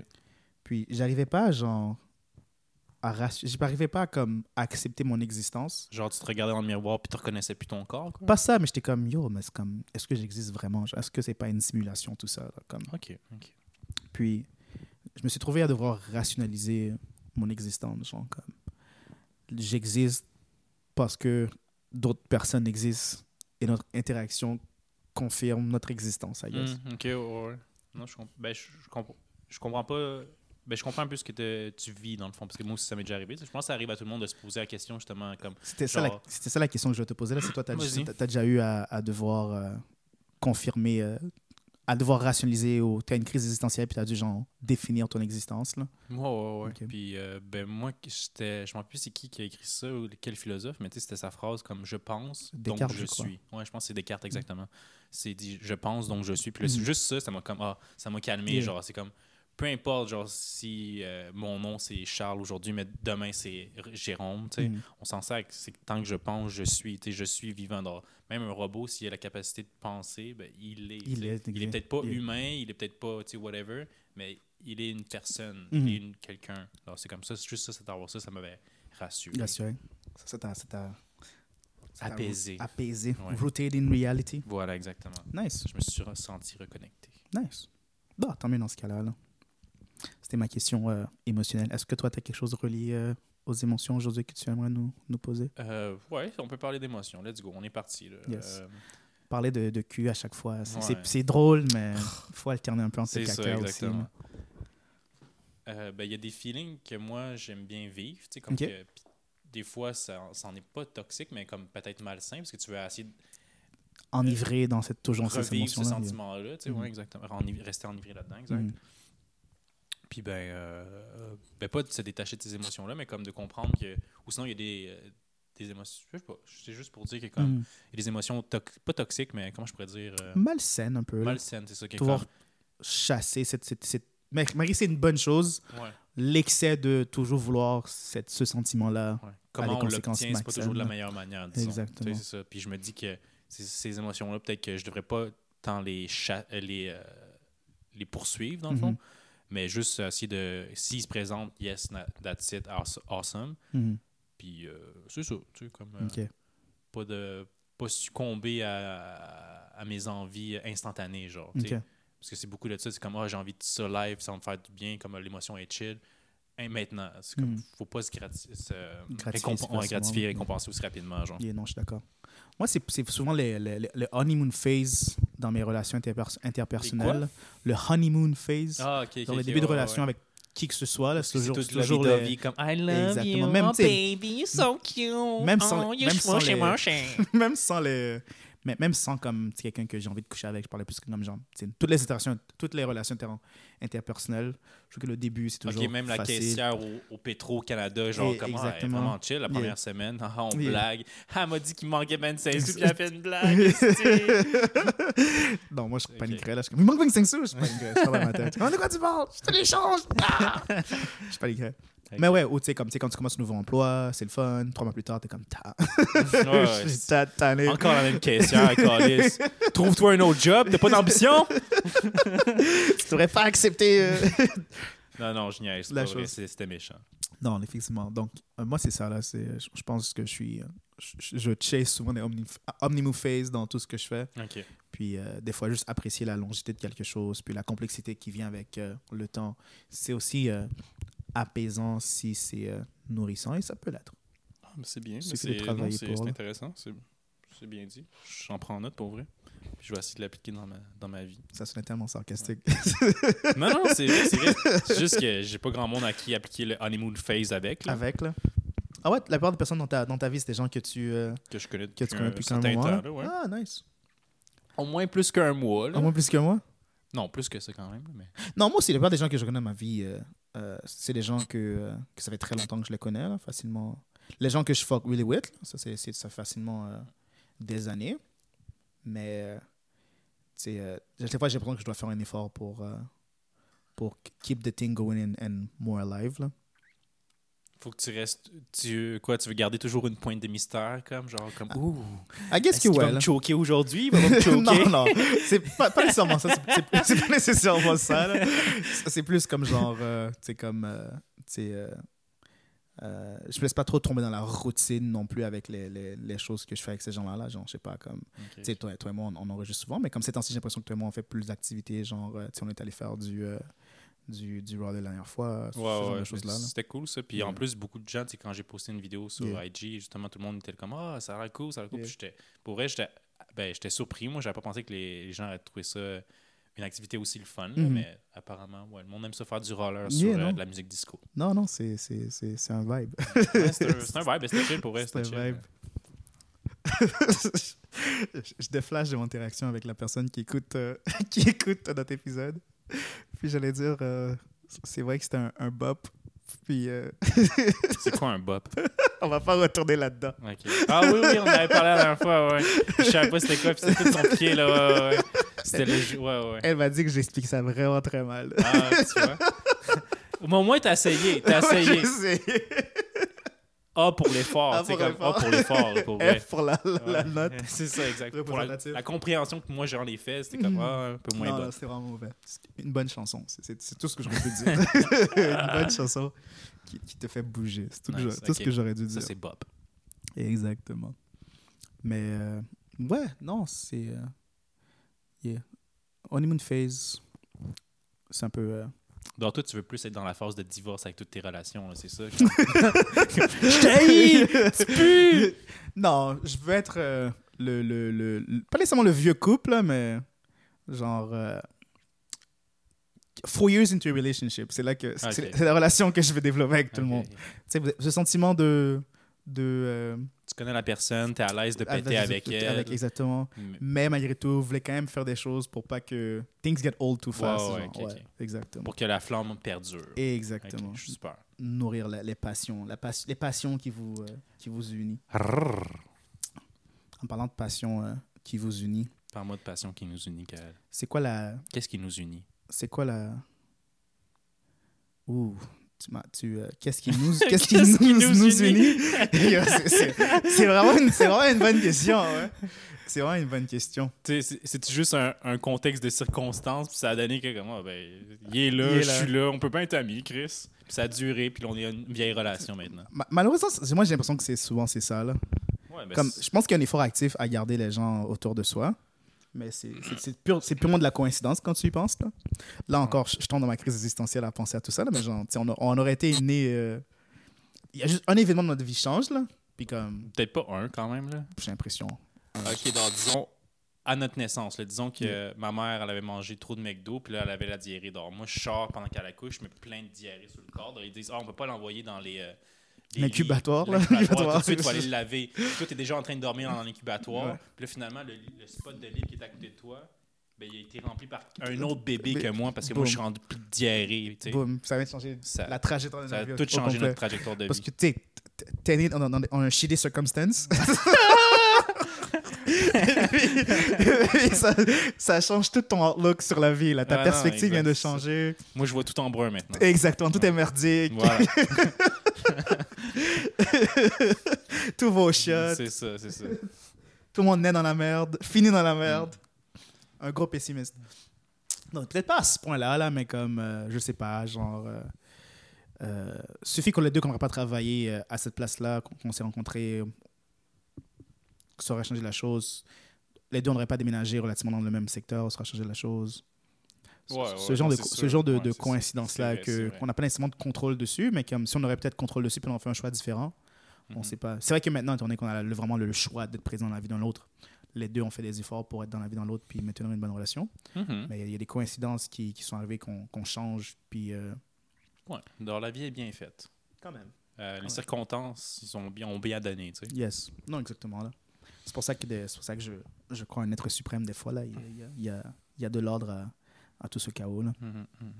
Puis j'arrivais pas genre à j'arrivais pas à comme accepter mon existence. Genre, tu te regardais dans le miroir puis tu reconnaissais plus ton corps, quoi? Pas ça, mais j'étais comme yo, mais c'est comme est-ce que j'existe vraiment? Est-ce que c'est pas une simulation tout ça là, comme? OK. OK. Puis je me suis trouvé à devoir rationaliser mon existence, genre comme j'existe parce que d'autres personnes existent et notre interaction confirme notre existence, I guess. Hmm, OK, ouais, ouais. Non, je, comp- ben, je, je comprends. Je comprends pas. Ben, je comprends un peu ce que te- tu vis dans le fond, parce que moi aussi, ça m'est déjà arrivé. Je pense que ça arrive à tout le monde de se poser la question, justement, comme. C'était ça, la- Genre- c'était ça la question que je vais te poser là. C'est toi, tu as, déjà eu à, à devoir euh, confirmer, euh, à devoir rationaliser ou tu as une crise existentielle puis tu as dû genre définir ton existence. Là. Ouais, ouais. Puis, euh, ben, moi, j'étais. Je me rappelle plus c'est qui qui a écrit ça ou quel philosophe, mais tu sais, c'était sa phrase comme je pense, Descartes, donc je, suis. Ouais, je pense que c'est Descartes, exactement. C'est dit je pense, donc je suis. Puis là, Mhm. juste ça, ça m'a comme. Ah, ça m'a calmé. Yeah. Genre, c'est comme. Peu importe, genre, si euh, mon nom c'est Charles aujourd'hui, mais demain c'est Jérôme, tu sais. Mhm. on s'en sert que c'est tant que je pense, je suis. Tu sais, je suis vivant. Dans... Même un robot, s'il a la capacité de penser, ben, il est. Il est, il est peut-être pas Il est. humain, il est peut-être pas, tu sais, whatever, mais il est une personne, Mhm. il est une- quelqu'un. Alors, c'est comme ça, c'est juste ça, c'est d'avoir ça, ça m'avait rassuré. Rassuré. Ça, t'a Apaisé. Apaisé. Ouais. Rooted in reality. Voilà, exactement. Nice. Je me suis senti reconnecté. Nice. Bah, tant mieux dans ce cas-là. là. C'était ma question euh, émotionnelle. Est-ce que toi, tu as quelque chose relié euh, aux émotions aujourd'hui que tu aimerais nous, nous poser? Euh, ouais, on peut parler d'émotions. Let's go, on est parti. Là. Yes. Euh, Parler de, de cul à chaque fois, c'est Ouais. drôle, mais il faut alterner un peu entre c'est le ça, caca aussi. ben, il y a des feelings que moi, j'aime bien vivre. Comme Ok. que- des fois, ça n'en est pas toxique, mais comme peut-être malsain, parce que tu veux essayer de Enivré dans cette, toujours ces revivre ce sentiment-là. Tu sais, ouais, exactement. Rester enivré là-dedans, exact. Mhm. Puis, ben, euh, euh, ben, pas de se détacher de ces émotions-là, mais comme de comprendre que. Ou sinon, il y a des, euh, des émotions. Je sais pas. C'est juste pour dire que, comme. Il y a des émotions, tox- pas toxiques, mais comment je pourrais dire. euh, Malsaine un peu. malsaines, c'est ça. qui est Pouvoir comme- chasser cette. cette, cette... Mais Marie, c'est une bonne chose. ouais, L'excès de toujours vouloir cette, ce sentiment-là. ouais. Comment on l'obtient, c'est pas toujours de la malsaines. meilleure manière, disons. Exactement. Tu sais, C'est ça. Puis je me dis que ces, ces émotions-là, peut-être que je devrais pas tant les, les, les poursuivre, dans le fond, Mhm. Mais juste essayer de. S'ils se présentent, yes, that's it, awesome. Mhm. Puis euh, c'est ça, tu sais, comme. euh, pas de pas succomber à, à mes envies instantanées genre tu sais. Ok. parce que c'est beaucoup de ça c'est comme ah j'ai envie de ça live ça va me faire du bien comme euh, l'émotion est chill maintenant c'est comme Mhm. faut pas se, grati- se Gratifier récomp- gratifier récompenser aussi rapidement genre Yeah, non, je suis d'accord. Moi, c'est souvent le, le- le- le honeymoon phase dans mes relations interpers- interpersonnelles. Le honeymoon phase. ah ok, ok, dans le ok, début de relation ouais. avec qui que ce soit. C'est toujours, toute c'est la vie toujours le- vie comme I love Exactement. you Même, oh baby you're so cute même sans oh, les- même sans les- même sans les mais même sans comme quelqu'un que j'ai envie de coucher avec je parlais plus que comme genre toutes les interactions toutes les relations inter- interpersonnelles je trouve que le début c'est toujours Ok, même la facile. caissière au, au Petro-Canada, genre, Et- comment elle est exactement. vraiment chill la première Yeah. semaine. Ah, on Yeah. blague. Ah, elle m'a dit qu'il manquait 25 sous, puis elle a fait une blague. non moi je Ok. paniquerais là je il manque 25 sous je paniquerais je parle dans ma tête Oh, de quoi tu parles? Je te l'échange Ah! je paniquerais mais ouais ou tu sais comme tu sais quand tu commences un nouveau emploi c'est le fun trois mois plus tard t'es comme ta Ouais, ouais, ta-. Encore la même caissière. Trouve-toi un autre job, t'as pas d'ambition? tu devrais pas accepter euh, Non, non, je niaise. C'était méchant. Non, effectivement. Donc, euh, moi, c'est ça, là. C'est, je, pense que je suis... euh, je, je chase souvent des omni, omnimove phase dans tout ce que je fais. OK. Puis, euh, des fois, juste apprécier la longévité de quelque chose, puis la complexité qui vient avec euh, le temps. C'est aussi euh, apaisant si c'est euh, nourrissant, et ça peut l'être. Ah, c'est bien. C'est intéressant. C'est bien dit. J'en prends note pour vrai. Puis je vais essayer de l'appliquer dans ma, dans ma vie. Ça sonnait tellement sarcastique. Non, non, c'est vrai, c'est vrai. Juste que j'ai pas grand monde à qui appliquer le honeymoon phase avec. là, avec, là. Ah ouais, la plupart des personnes dans ta, dans ta vie, c'est des gens que tu, euh, que je connais que tu connais un depuis un certain moment. temps. là. là, ouais. Ah, nice. Au moins plus qu'un mois. Là. Au moins plus que moi. Non, plus que ça quand même. Mais... Non, moi aussi, la plupart des gens que je connais dans ma vie, euh, euh, c'est des gens que, euh, que ça fait très longtemps que je les connais, facilement. Les gens que je fuck really with, ça, c'est, ça fait facilement euh, des années. Mais, tu sais, des fois, j'ai l'impression que je dois faire un effort pour, pour keep the thing going and, and more alive. Faut que tu restes. Tu, quoi, tu veux garder toujours une pointe de mystère, comme genre, comme. Ouh, I guess est-ce que qu'il va ouais. me choquer aujourd'hui? Il va me choquer? non, non, c'est pas, pas nécessairement ça. C'est, pas nécessairement ça. C'est plus comme genre, euh, tu sais, comme, euh, tu sais, euh, euh, je me laisse pas trop tomber dans la routine non plus avec les, les, les choses que je fais avec ces gens-là. Là. Genre, je sais pas, comme, tu sais, toi, toi et moi, on, on enregistre souvent, mais comme ces temps-ci, j'ai l'impression que toi et moi, on fait plus d'activités. Genre, euh, tu sais, on est allé faire du, euh, du, du raw la dernière fois, Ouais, ouais, de là. C'était cool ça. Puis en plus, beaucoup de gens, quand j'ai posté une vidéo sur Yeah. IG, justement, tout le monde était comme Ah, ça a l'air cool, ça a l'air cool. Yeah. Puis j'étais, pour vrai, j'étais, ben, j'étais surpris. Moi, j'avais pas pensé que les, les gens auraient trouvé ça une activité aussi le fun. Mhm. Mais apparemment, ouais, le monde aime ça faire du roller sur euh, de la musique disco. Non, non, c'est, c'est, c'est, c'est un vibe. Ouais, c'est un, c'est un vibe, c'était chill pour vrai. C'est un chill. vibe. je, je déflash de mon interaction avec la personne qui écoute, euh, qui écoute notre épisode. Puis j'allais dire, euh, c'est vrai que c'était un, un bop. Puis euh, C'est quoi un bop? on va pas retourner là-dedans. Ah oui, oui, on avait parlé la dernière fois, ouais. Je savais pas c'était quoi, puis c'était tout son pied, là, ouais, ouais. C'était le jeu, ouais, ouais. Elle m'a dit que j'explique ça vraiment très mal. Ah, tu vois. Mais au moins, t'as essayé, t'as essayé. A pour l'effort, A pour comme l'effort. A pour l'effort, pour. F pour la, la, la Ouais. note. C'est ça, exact. Pour la, compréhension que moi j'en ai fait, c'était comme Mhm. ah, un peu moins non, bon. non, c'est vraiment mauvais. Une bonne chanson. C'est- tout ce que j'aurais pu dire. une bonne chanson qui, qui te fait bouger. C'est tout, Nice, ce que j'aurais dû Ça, dire. c'est Bob. Exactement. Mais euh, ouais, non, c'est. euh, yeah. Honeymoon phase, c'est un peu. euh, Donc, toi, tu veux plus être dans la phase de divorce avec toutes tes relations, c'est ça? Je! Tu! Non, je veux être euh, le, le, le, le- Pas nécessairement le vieux couple, là, mais genre. euh, four years into a relationship. C'est là que. c'est- Ok. C'est c'est la relation que je veux développer avec tout le monde. Ok. Tu sais, vous- ce sentiment de, de euh, Tu connais la personne, tu es à l'aise de péter avec, elle. avec exactement. Mais- Mais malgré tout, vous voulez quand même faire des choses pour pas que things get old too fast. ouais, ok, Ouais, exactement. Pour que la flamme perdure. Exactement. Ok, je suis super. Nourrir la- les passions, la pas- les passions qui vous, euh, qui vous unissent. En parlant de passion euh, qui vous unit, Parle-moi de passion qui nous unit, Kael. c'est quoi la, Qu'est-ce qui nous unit? c'est quoi la, ouh, tu euh, qu'est-ce qui nous, qu'est-ce qui Qu'est-ce qui nous, nous unit? c'est- vraiment, une- c'est vraiment une bonne question. ouais. C'est vraiment une bonne question. C'est c'est juste un, un contexte de circonstances, puis ça a donné que, comme, ah, ben, il est là, Il est je là. suis là, on peut pas être amis, Chris. Puis ça a duré, puis on est une vieille relation maintenant. Ma- malheureusement, moi j'ai l'impression que c'est souvent c'est ça là. Ouais, ben, Comme, c'est- je pense qu'il y a un effort actif à garder les gens autour de soi. Mais c'est pure- c'est purement de la coïncidence quand tu y penses. Là, là encore, je, je tombe dans ma crise existentielle à penser à tout ça. Là, mais genre, tu sais, on, a- on aurait été né. euh, Il y a juste un événement de notre vie change. Là, puis comme, Peut-être pas un, quand même, là. j'ai l'impression. Ok, donc disons, à notre naissance, là, disons que ma mère, elle avait mangé trop de McDo, puis là, elle avait la diarrhée. Donc, moi, je sors pendant qu'elle accouche, je mets plein de diarrhée sur le corps. Donc, ils disent, ah, on peut pas l'envoyer dans les. euh, les L'incubatoire, là. L'incubatoire. Tout de suite, il faut aller le laver. Toi, t'es déjà en train de dormir dans l'incubatoire. Ouais. Puis là, finalement, le, spot de lit qui est à côté de toi, ben, il a été rempli par un autre bébé que moi, parce que moi, je suis rendu plus de diarrhée. tu sais. Ça vient de changer Ça- la trajectoire de Ça a notre vie tout changé notre trajectoire de Parce vie. que tu sais, t'es né dans un shitty circumstance. Ça, ça change tout ton outlook sur la vie. Là. Ta Ah non, perspective vient de changer. Moi, je vois tout en brun maintenant. Exactement, tout est merdique. Voilà. Tout va au shit. c'est ça, c'est ça. Tout le monde naît dans la merde, finit dans la merde. Un gros pessimiste. Non, peut-être pas à ce point-là, là, mais comme, euh, je sais pas, genre. euh, euh, suffit qu'on les deux qu'on n'aurait pas travaillé euh, à cette place-là, qu'on s'est rencontrés, ça aurait changé la chose. Les deux, on n'aurait pas déménagé relativement dans le même secteur, ça aurait changé la chose. Ce- Ouais, ce ouais, genre de, ce genre de, Ouais, de c'est- coïncidence-là qu'on n'a pas nécessairement de contrôle dessus, mais comme si on aurait peut-être contrôle dessus, puis on fait un choix différent. On Mhm. sait pas. C'est vrai que maintenant, étant donné qu'on a le- vraiment le choix d'être présent dans la vie d'un l'autre, les deux ont fait des efforts pour être dans la vie d'un l'autre puis maintenir une bonne relation. Mhm. Mais il y a- il y, a des coïncidences qui, qui sont arrivées qu'on qu'on change. Puis, euh, Ouais. Donc, la vie est bien faite. quand même. Euh, les circonstances, ils ont bien, ont bien donné, tu sais. Yes. Non, exactement. là. C'est pour ça que, des- c'est pour ça que je, je crois en un être suprême des fois. Là. Il, y a, il y a- il y a, il y a de l'ordre à, à tout ce chaos. Là. Mhm, mhm.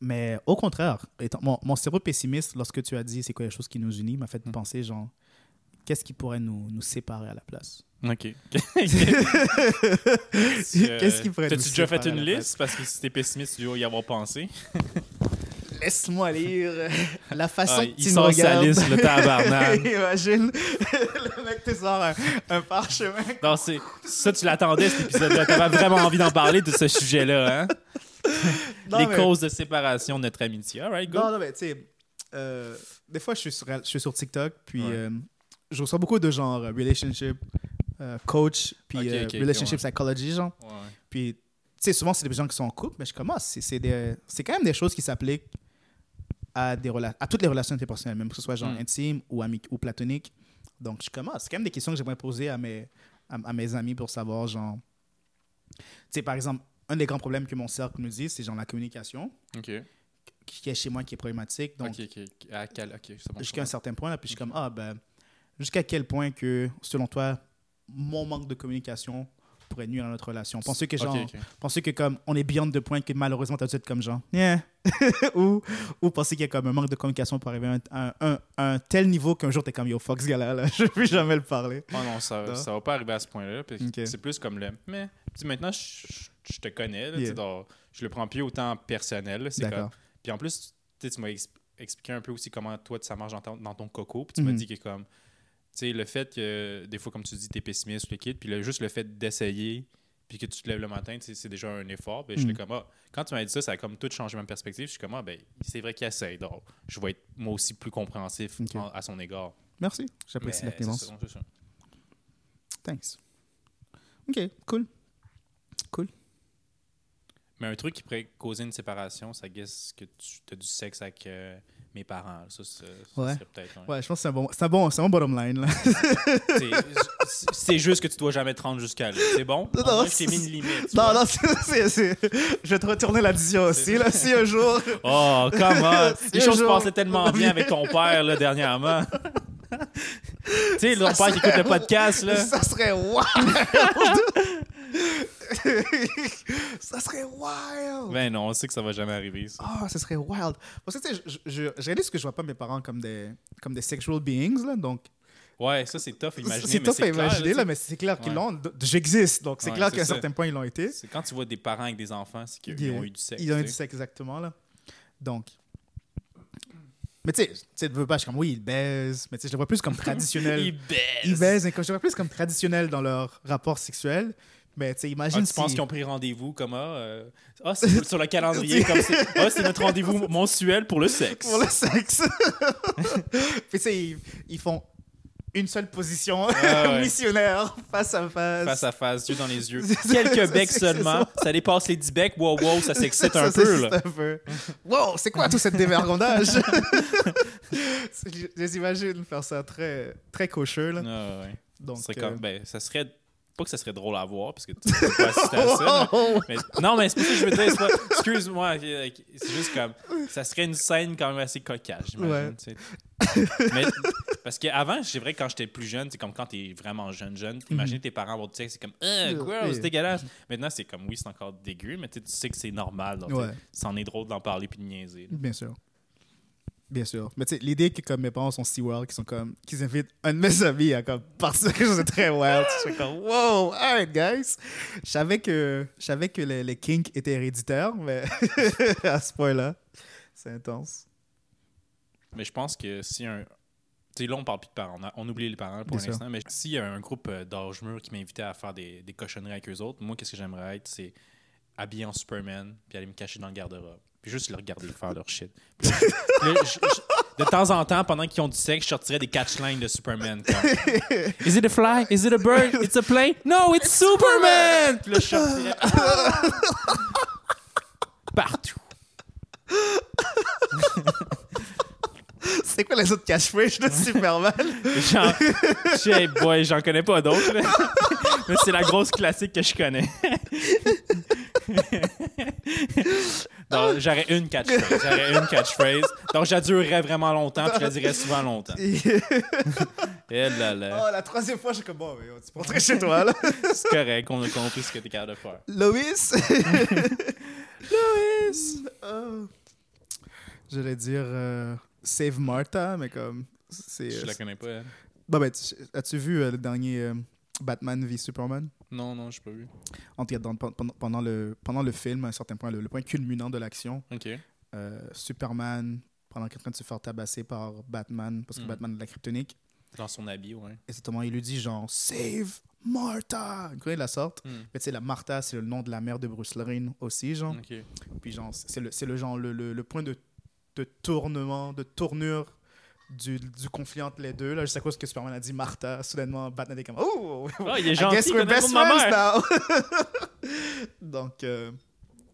Mais au contraire, étant, mon, mon cerveau pessimiste, lorsque tu as dit c'est quoi les choses qui nous unissent, m'a fait Mm. penser genre, qu'est-ce qui pourrait nous, nous séparer à la place? OK. Qu'est-ce qui pourrait nous T'as-tu déjà fait une liste? Parce que si t'es pessimiste, tu dois y avoir pensé. Laisse-moi lire la façon Ah, que il tu me sort sa regardes. liste, le tabarnak. Imagine, le mec te sort un, un parchemin. Non, c'est... Ça, tu l'attendais, cet épisode-là. T'avais vraiment envie d'en parler de ce sujet-là, hein? Non, Les mais- causes de séparation de notre amitié. All right, go. Non, non, mais tu sais, euh, des fois, je suis sur, je suis sur TikTok, puis Ouais. euh, je reçois beaucoup de genre euh, relationship euh, coach, puis euh, relationship ouais. psychology, genre. Ouais. Puis, tu sais, souvent, c'est des gens qui sont en couple, mais je commence. C'est c'est des- c'est quand même des choses qui s'appliquent à, des rela- à toutes les relations interpersonnelles, même que ce soit genre Mm. intime ou, ou platonique. Donc, je commence. C'est quand même des questions que j'aimerais poser à mes, à, à mes amis pour savoir, genre. Tu sais, par exemple, un des grands problèmes que mon cercle nous dit, c'est genre la communication, OK. qui est chez moi qui est problématique. Donc, OK, OK. ok. À quel... OK, c'est bon. jusqu'à un certain point, là, puis je suis comme, ah, ben, jusqu'à quel point que, selon toi, mon manque de communication pourrait nuire à notre relation? Pensez que, genre, pensez que, comme, on est beyond de point que malheureusement, t'as dû être comme, genre, yeah. ou, ou pensez qu'il y a comme un manque de communication pour arriver à un, un- un- un tel niveau qu'un jour, t'es comme, yo, gars-là, là. je veux plus jamais le parler. Oh non, ça, ça va pas arriver à ce point-là. puis Ok. C'est plus comme le. Mais tu maintenant, je, je- je te connais. là, tu Yeah. donc, je le prends plus autant personnel. D'accord. Puis en plus, tu tu m'as ex- expliqué un peu aussi comment toi, ça marche dans ton, dans ton coco. Puis tu m'as Mhm. dit que comme. Sais, le fait que des fois, comme tu dis, tu es pessimiste, le kit, puis le- juste le fait d'essayer, puis que tu te lèves le matin, c'est déjà un effort. Ben, j'étais comme, ah, quand tu m'as dit ça, ça a comme tout changé ma perspective. Je suis comme, ah, ben, c'est vrai qu'il essaye. Donc, je vais être moi aussi plus compréhensif en- à son égard. Merci. J'apprécie la clémence. ça, ça. Thanks. OK, cool. Mais un truc qui pourrait causer une séparation, ça guess que tu as du sexe avec euh, mes parents. Ça, ça, ça Ouais. serait peut-être. ouais. Ouais, je pense que c'est un bon, c'est un bon, c'est un bon bottom line. C'est- juste que tu dois jamais te rendre jusqu'à là. C'est bon? Non, non, je t'ai mis une limite. tu Non, vois. non, c'est, c'est- je vais te retourner l'addition aussi, là, si un jour... Oh, come on! Si Les choses se jour- passaient tellement bien avec ton père là, dernièrement. Tu sais, leur père qui écoute le podcast, là. Ça serait wild! ça serait wild! Ben non, on sait que ça va jamais arriver, ça. Ah, ça serait wild. Parce que, tu sais, je, je, je réalise que je vois pas mes parents comme des, comme des sexual beings, là, donc... Ouais, ça, c'est tough à imaginer. C'est tough à imaginer, là, mais c'est clair qu'ils l'ont. J'existe, donc c'est Ouais, clair qu'à un certain point, ils l'ont été. C'est quand tu vois des parents avec des enfants, c'est qu'ils ont eu du sexe. Ils ont eu du sexe, exactement, là. Donc... Mais tu sais, tu veux pas, je suis comme, oui, ils baisent, mais tu sais, je le vois plus comme traditionnel. Ils baissent. Ils baisent, mais je le vois plus comme traditionnel dans leur rapport sexuel. Mais tu sais, Ah, imagine tu si... penses qu'ils ont pris rendez-vous comme ah, euh, ah c'est sur le calendrier comme c'est ah c'est notre rendez-vous mensuel pour le sexe. Pour le sexe. Puis tu sais, ils, font une seule position Ah ouais. missionnaire face à face. Face à face, yeux dans les yeux. Quelques becs seulement. ça. Dépasse les 10 becs. Wow, wow, ça s'excite un Ça, peu, c'est là. un peu. Wow, c'est quoi tout ce dévergondage? Je les imagine faire ça très, très cocheux. Là. Ah, ouais. Donc, euh, comme, ben, ça serait. Pas que ça serait drôle à voir, parce que tu peux pas assister à ça. mais- mais- non, mais c'est pas ça que je veux dire. c'est pas- Excuse-moi, ok, ok, c'est juste comme. Ça serait une scène quand même assez cocasse, j'imagine. Ouais. tu sais. mais parce qu'avant, c'est vrai, quand j'étais plus jeune, c'est comme quand t'es vraiment jeune, jeune, t'imagines tes parents avoir du sexe, c'est comme. Euh, gross, c'est dégueulasse. Maintenant, c'est comme, oui, c'est encore dégueu, mais tu sais, tu sais que c'est normal. donc, tu sais, Ouais. C'en est drôle d'en parler puis de niaiser. là. Bien sûr. Bien sûr. Mais tu sais, l'idée que comme mes parents sont SeaWorld, qui sont comme, qu'ils invitent un de mes amis à comme partir quelque chose de très wild. Je suis comme, wow, alright, guys. Je savais que, je savais que les, les kinks étaient héréditaires, mais à ce point-là, c'est intense. Mais je pense que si un. Tu sais, là, on parle plus de parents. On, a- on oublie les parents pour l'instant. Mais s'il y a un groupe euh, d'âge mûr qui m'invitait à faire des, des cochonneries avec eux autres, moi, qu'est-ce que j'aimerais être C'est habillé en Superman, puis aller me cacher dans le garde-robe. Puis juste les regarder faire leur shit. Puis là, je- puis là, je- je- de temps en temps, pendant qu'ils ont du sexe, je sortirais des catchlines de Superman. comme, Is it a fly? Is it a bird? It's a plane? No, it's Superman! Puis là, je sortirais. Ah! Partout. C'est quoi les autres catchphrases de Superman? Genre, hey boy, j'en connais pas d'autres. là. Mais c'est la grosse classique que je connais. Donc, j'aurais une catchphrase. J'aurais une catchphrase. Donc, j'adurerais vraiment longtemps, puis je la dirais souvent longtemps. Et là là. Oh, la troisième fois, je suis comme, bon, mais tu peux rentrer chez toi, là? C'est correct, on a compris ce que t'es capable de faire. Loïs? Loïs! Oh. J'allais dire euh, Save Martha, mais comme. C'est, Je la connais pas, elle. Bah, ben, tu- as-tu vu euh, le dernier euh, Batman v Superman? Non, non, j'ai pas vu. En tout cas, dans- pendant, pendant le, pendant le film, à un certain point, le, le point culminant de l'action, Ok. euh, Superman, pendant qu'il est en train de se faire tabasser par Batman, parce que Mhm. Batman a de la kryptonique, Dans son habit, ouais. exactement, il lui dit genre Save Martha! Vous connaissez la sorte? Hmm. Mais tu sais, la Martha, c'est le nom de la mère de Bruce Wayne aussi, genre. Ok. Puis genre, c'est le, c'est le genre, le, le, le point de, de tournement, de tournure du, du conflit entre les deux. Là, je sais quoi ce que Superman a dit, Martha, soudainement, Batman est comme, oh, Ah, il est I gentil, guess we're best friends now. Donc, euh,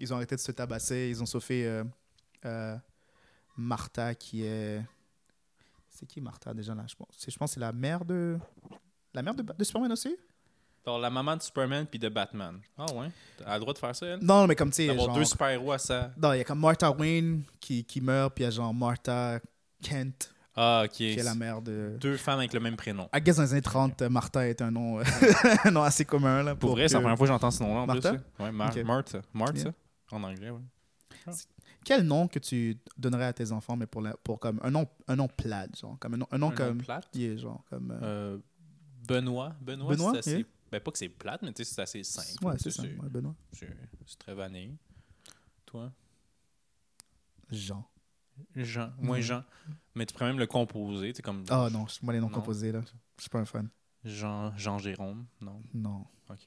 ils ont arrêté de se tabasser, ils ont sauvé euh, euh, Martha qui est... C'est qui Martha déjà là? Je pense, c'est- je pense que c'est la mère de... La mère de, de Superman aussi? Alors, la maman de Superman puis de Batman. Ah ouais? Elle a le droit de faire ça, elle? Non, mais comme tu sais, genre... deux super-héros à ça. Non, il y a comme Martha Wayne qui, qui meurt, puis il y a genre Martha Kent, Ah, ok. qui est la mère de... Deux femmes avec le même prénom. I guess dans les années 30, euh, Martha est un nom, euh, un nom assez commun. Là, Pour pour vrai, c'est la première fois que j'entends ce nom-là en Martha? plus. Ouais, Mar Ok. Martha. Martha, Yeah. en anglais, ouais. Quel nom que tu donnerais à tes enfants, mais pour, la- pour comme un nom, un nom plat, genre, comme un nom, un nom Un comme... nom plate? Yeah, genre, comme... euh, Euh, Benoît. Benoît, Benoît, c'est assez... yeah. Ben, pas que c'est plate, mais tu sais, c'est assez simple. ouais, c'est ça, ouais, Benoît. C'est très vanille. Toi? Jean. Jean. Moi. Jean. Mais tu pourrais même le composer, comme Ah non, moi les noms Non. composés, là, je suis pas un fan. Jean, Jean Jérôme. Non? Non. Ok.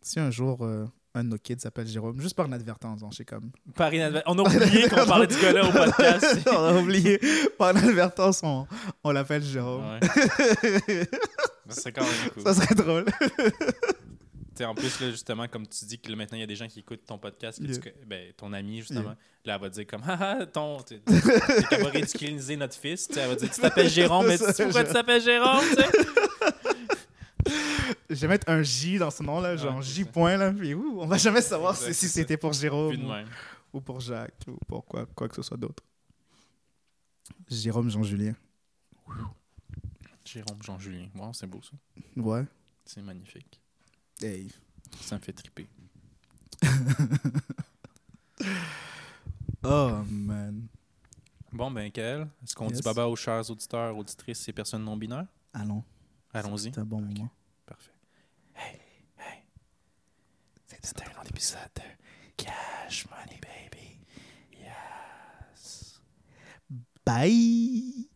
Si un jour, euh, un de nos kids s'appelle Jérôme, juste par inadvertance, genre, je sais comme... Par inadver- On a oublié qu'on parlait du gars-là au podcast. on a oublié. Par inadvertance, on, on l'appelle Jérôme. Ouais. Ça serait quand même cool. Ça serait drôle. En plus, là, justement, comme tu dis que là, maintenant, il y a des gens qui écoutent ton podcast, que Yeah. ben, ton ami, justement, Yeah. là, elle va dire comme, ah, ah, ton, tu va ridiculiser notre fils, tu sais, elle va dire, tu t'appelles Jérôme, mais sais pourquoi tu t'appelles Jérôme? Je vais mettre un J dans ce nom-là, genre J ça. point, là, puis ouh, on va jamais savoir Exact, si, ça. c'était pour Jérôme ou pour Jacques ou pour quoi, quoi que ce soit d'autre. Jérôme Jean-Julien. Jérôme Jean-Julien. Wow, c'est beau ça. Ouais. C'est magnifique. Hey. Ça me fait triper. Oh, man. Bon, ben, Kael, est-ce qu'on Yes. dit baba aux chers auditeurs, auditrices et personnes non binaires? Allons. Allons-y. C'est un bon moment. Parfait. Hey, hey. C'était un épisode de Cash Money Baby. Yes. Bye!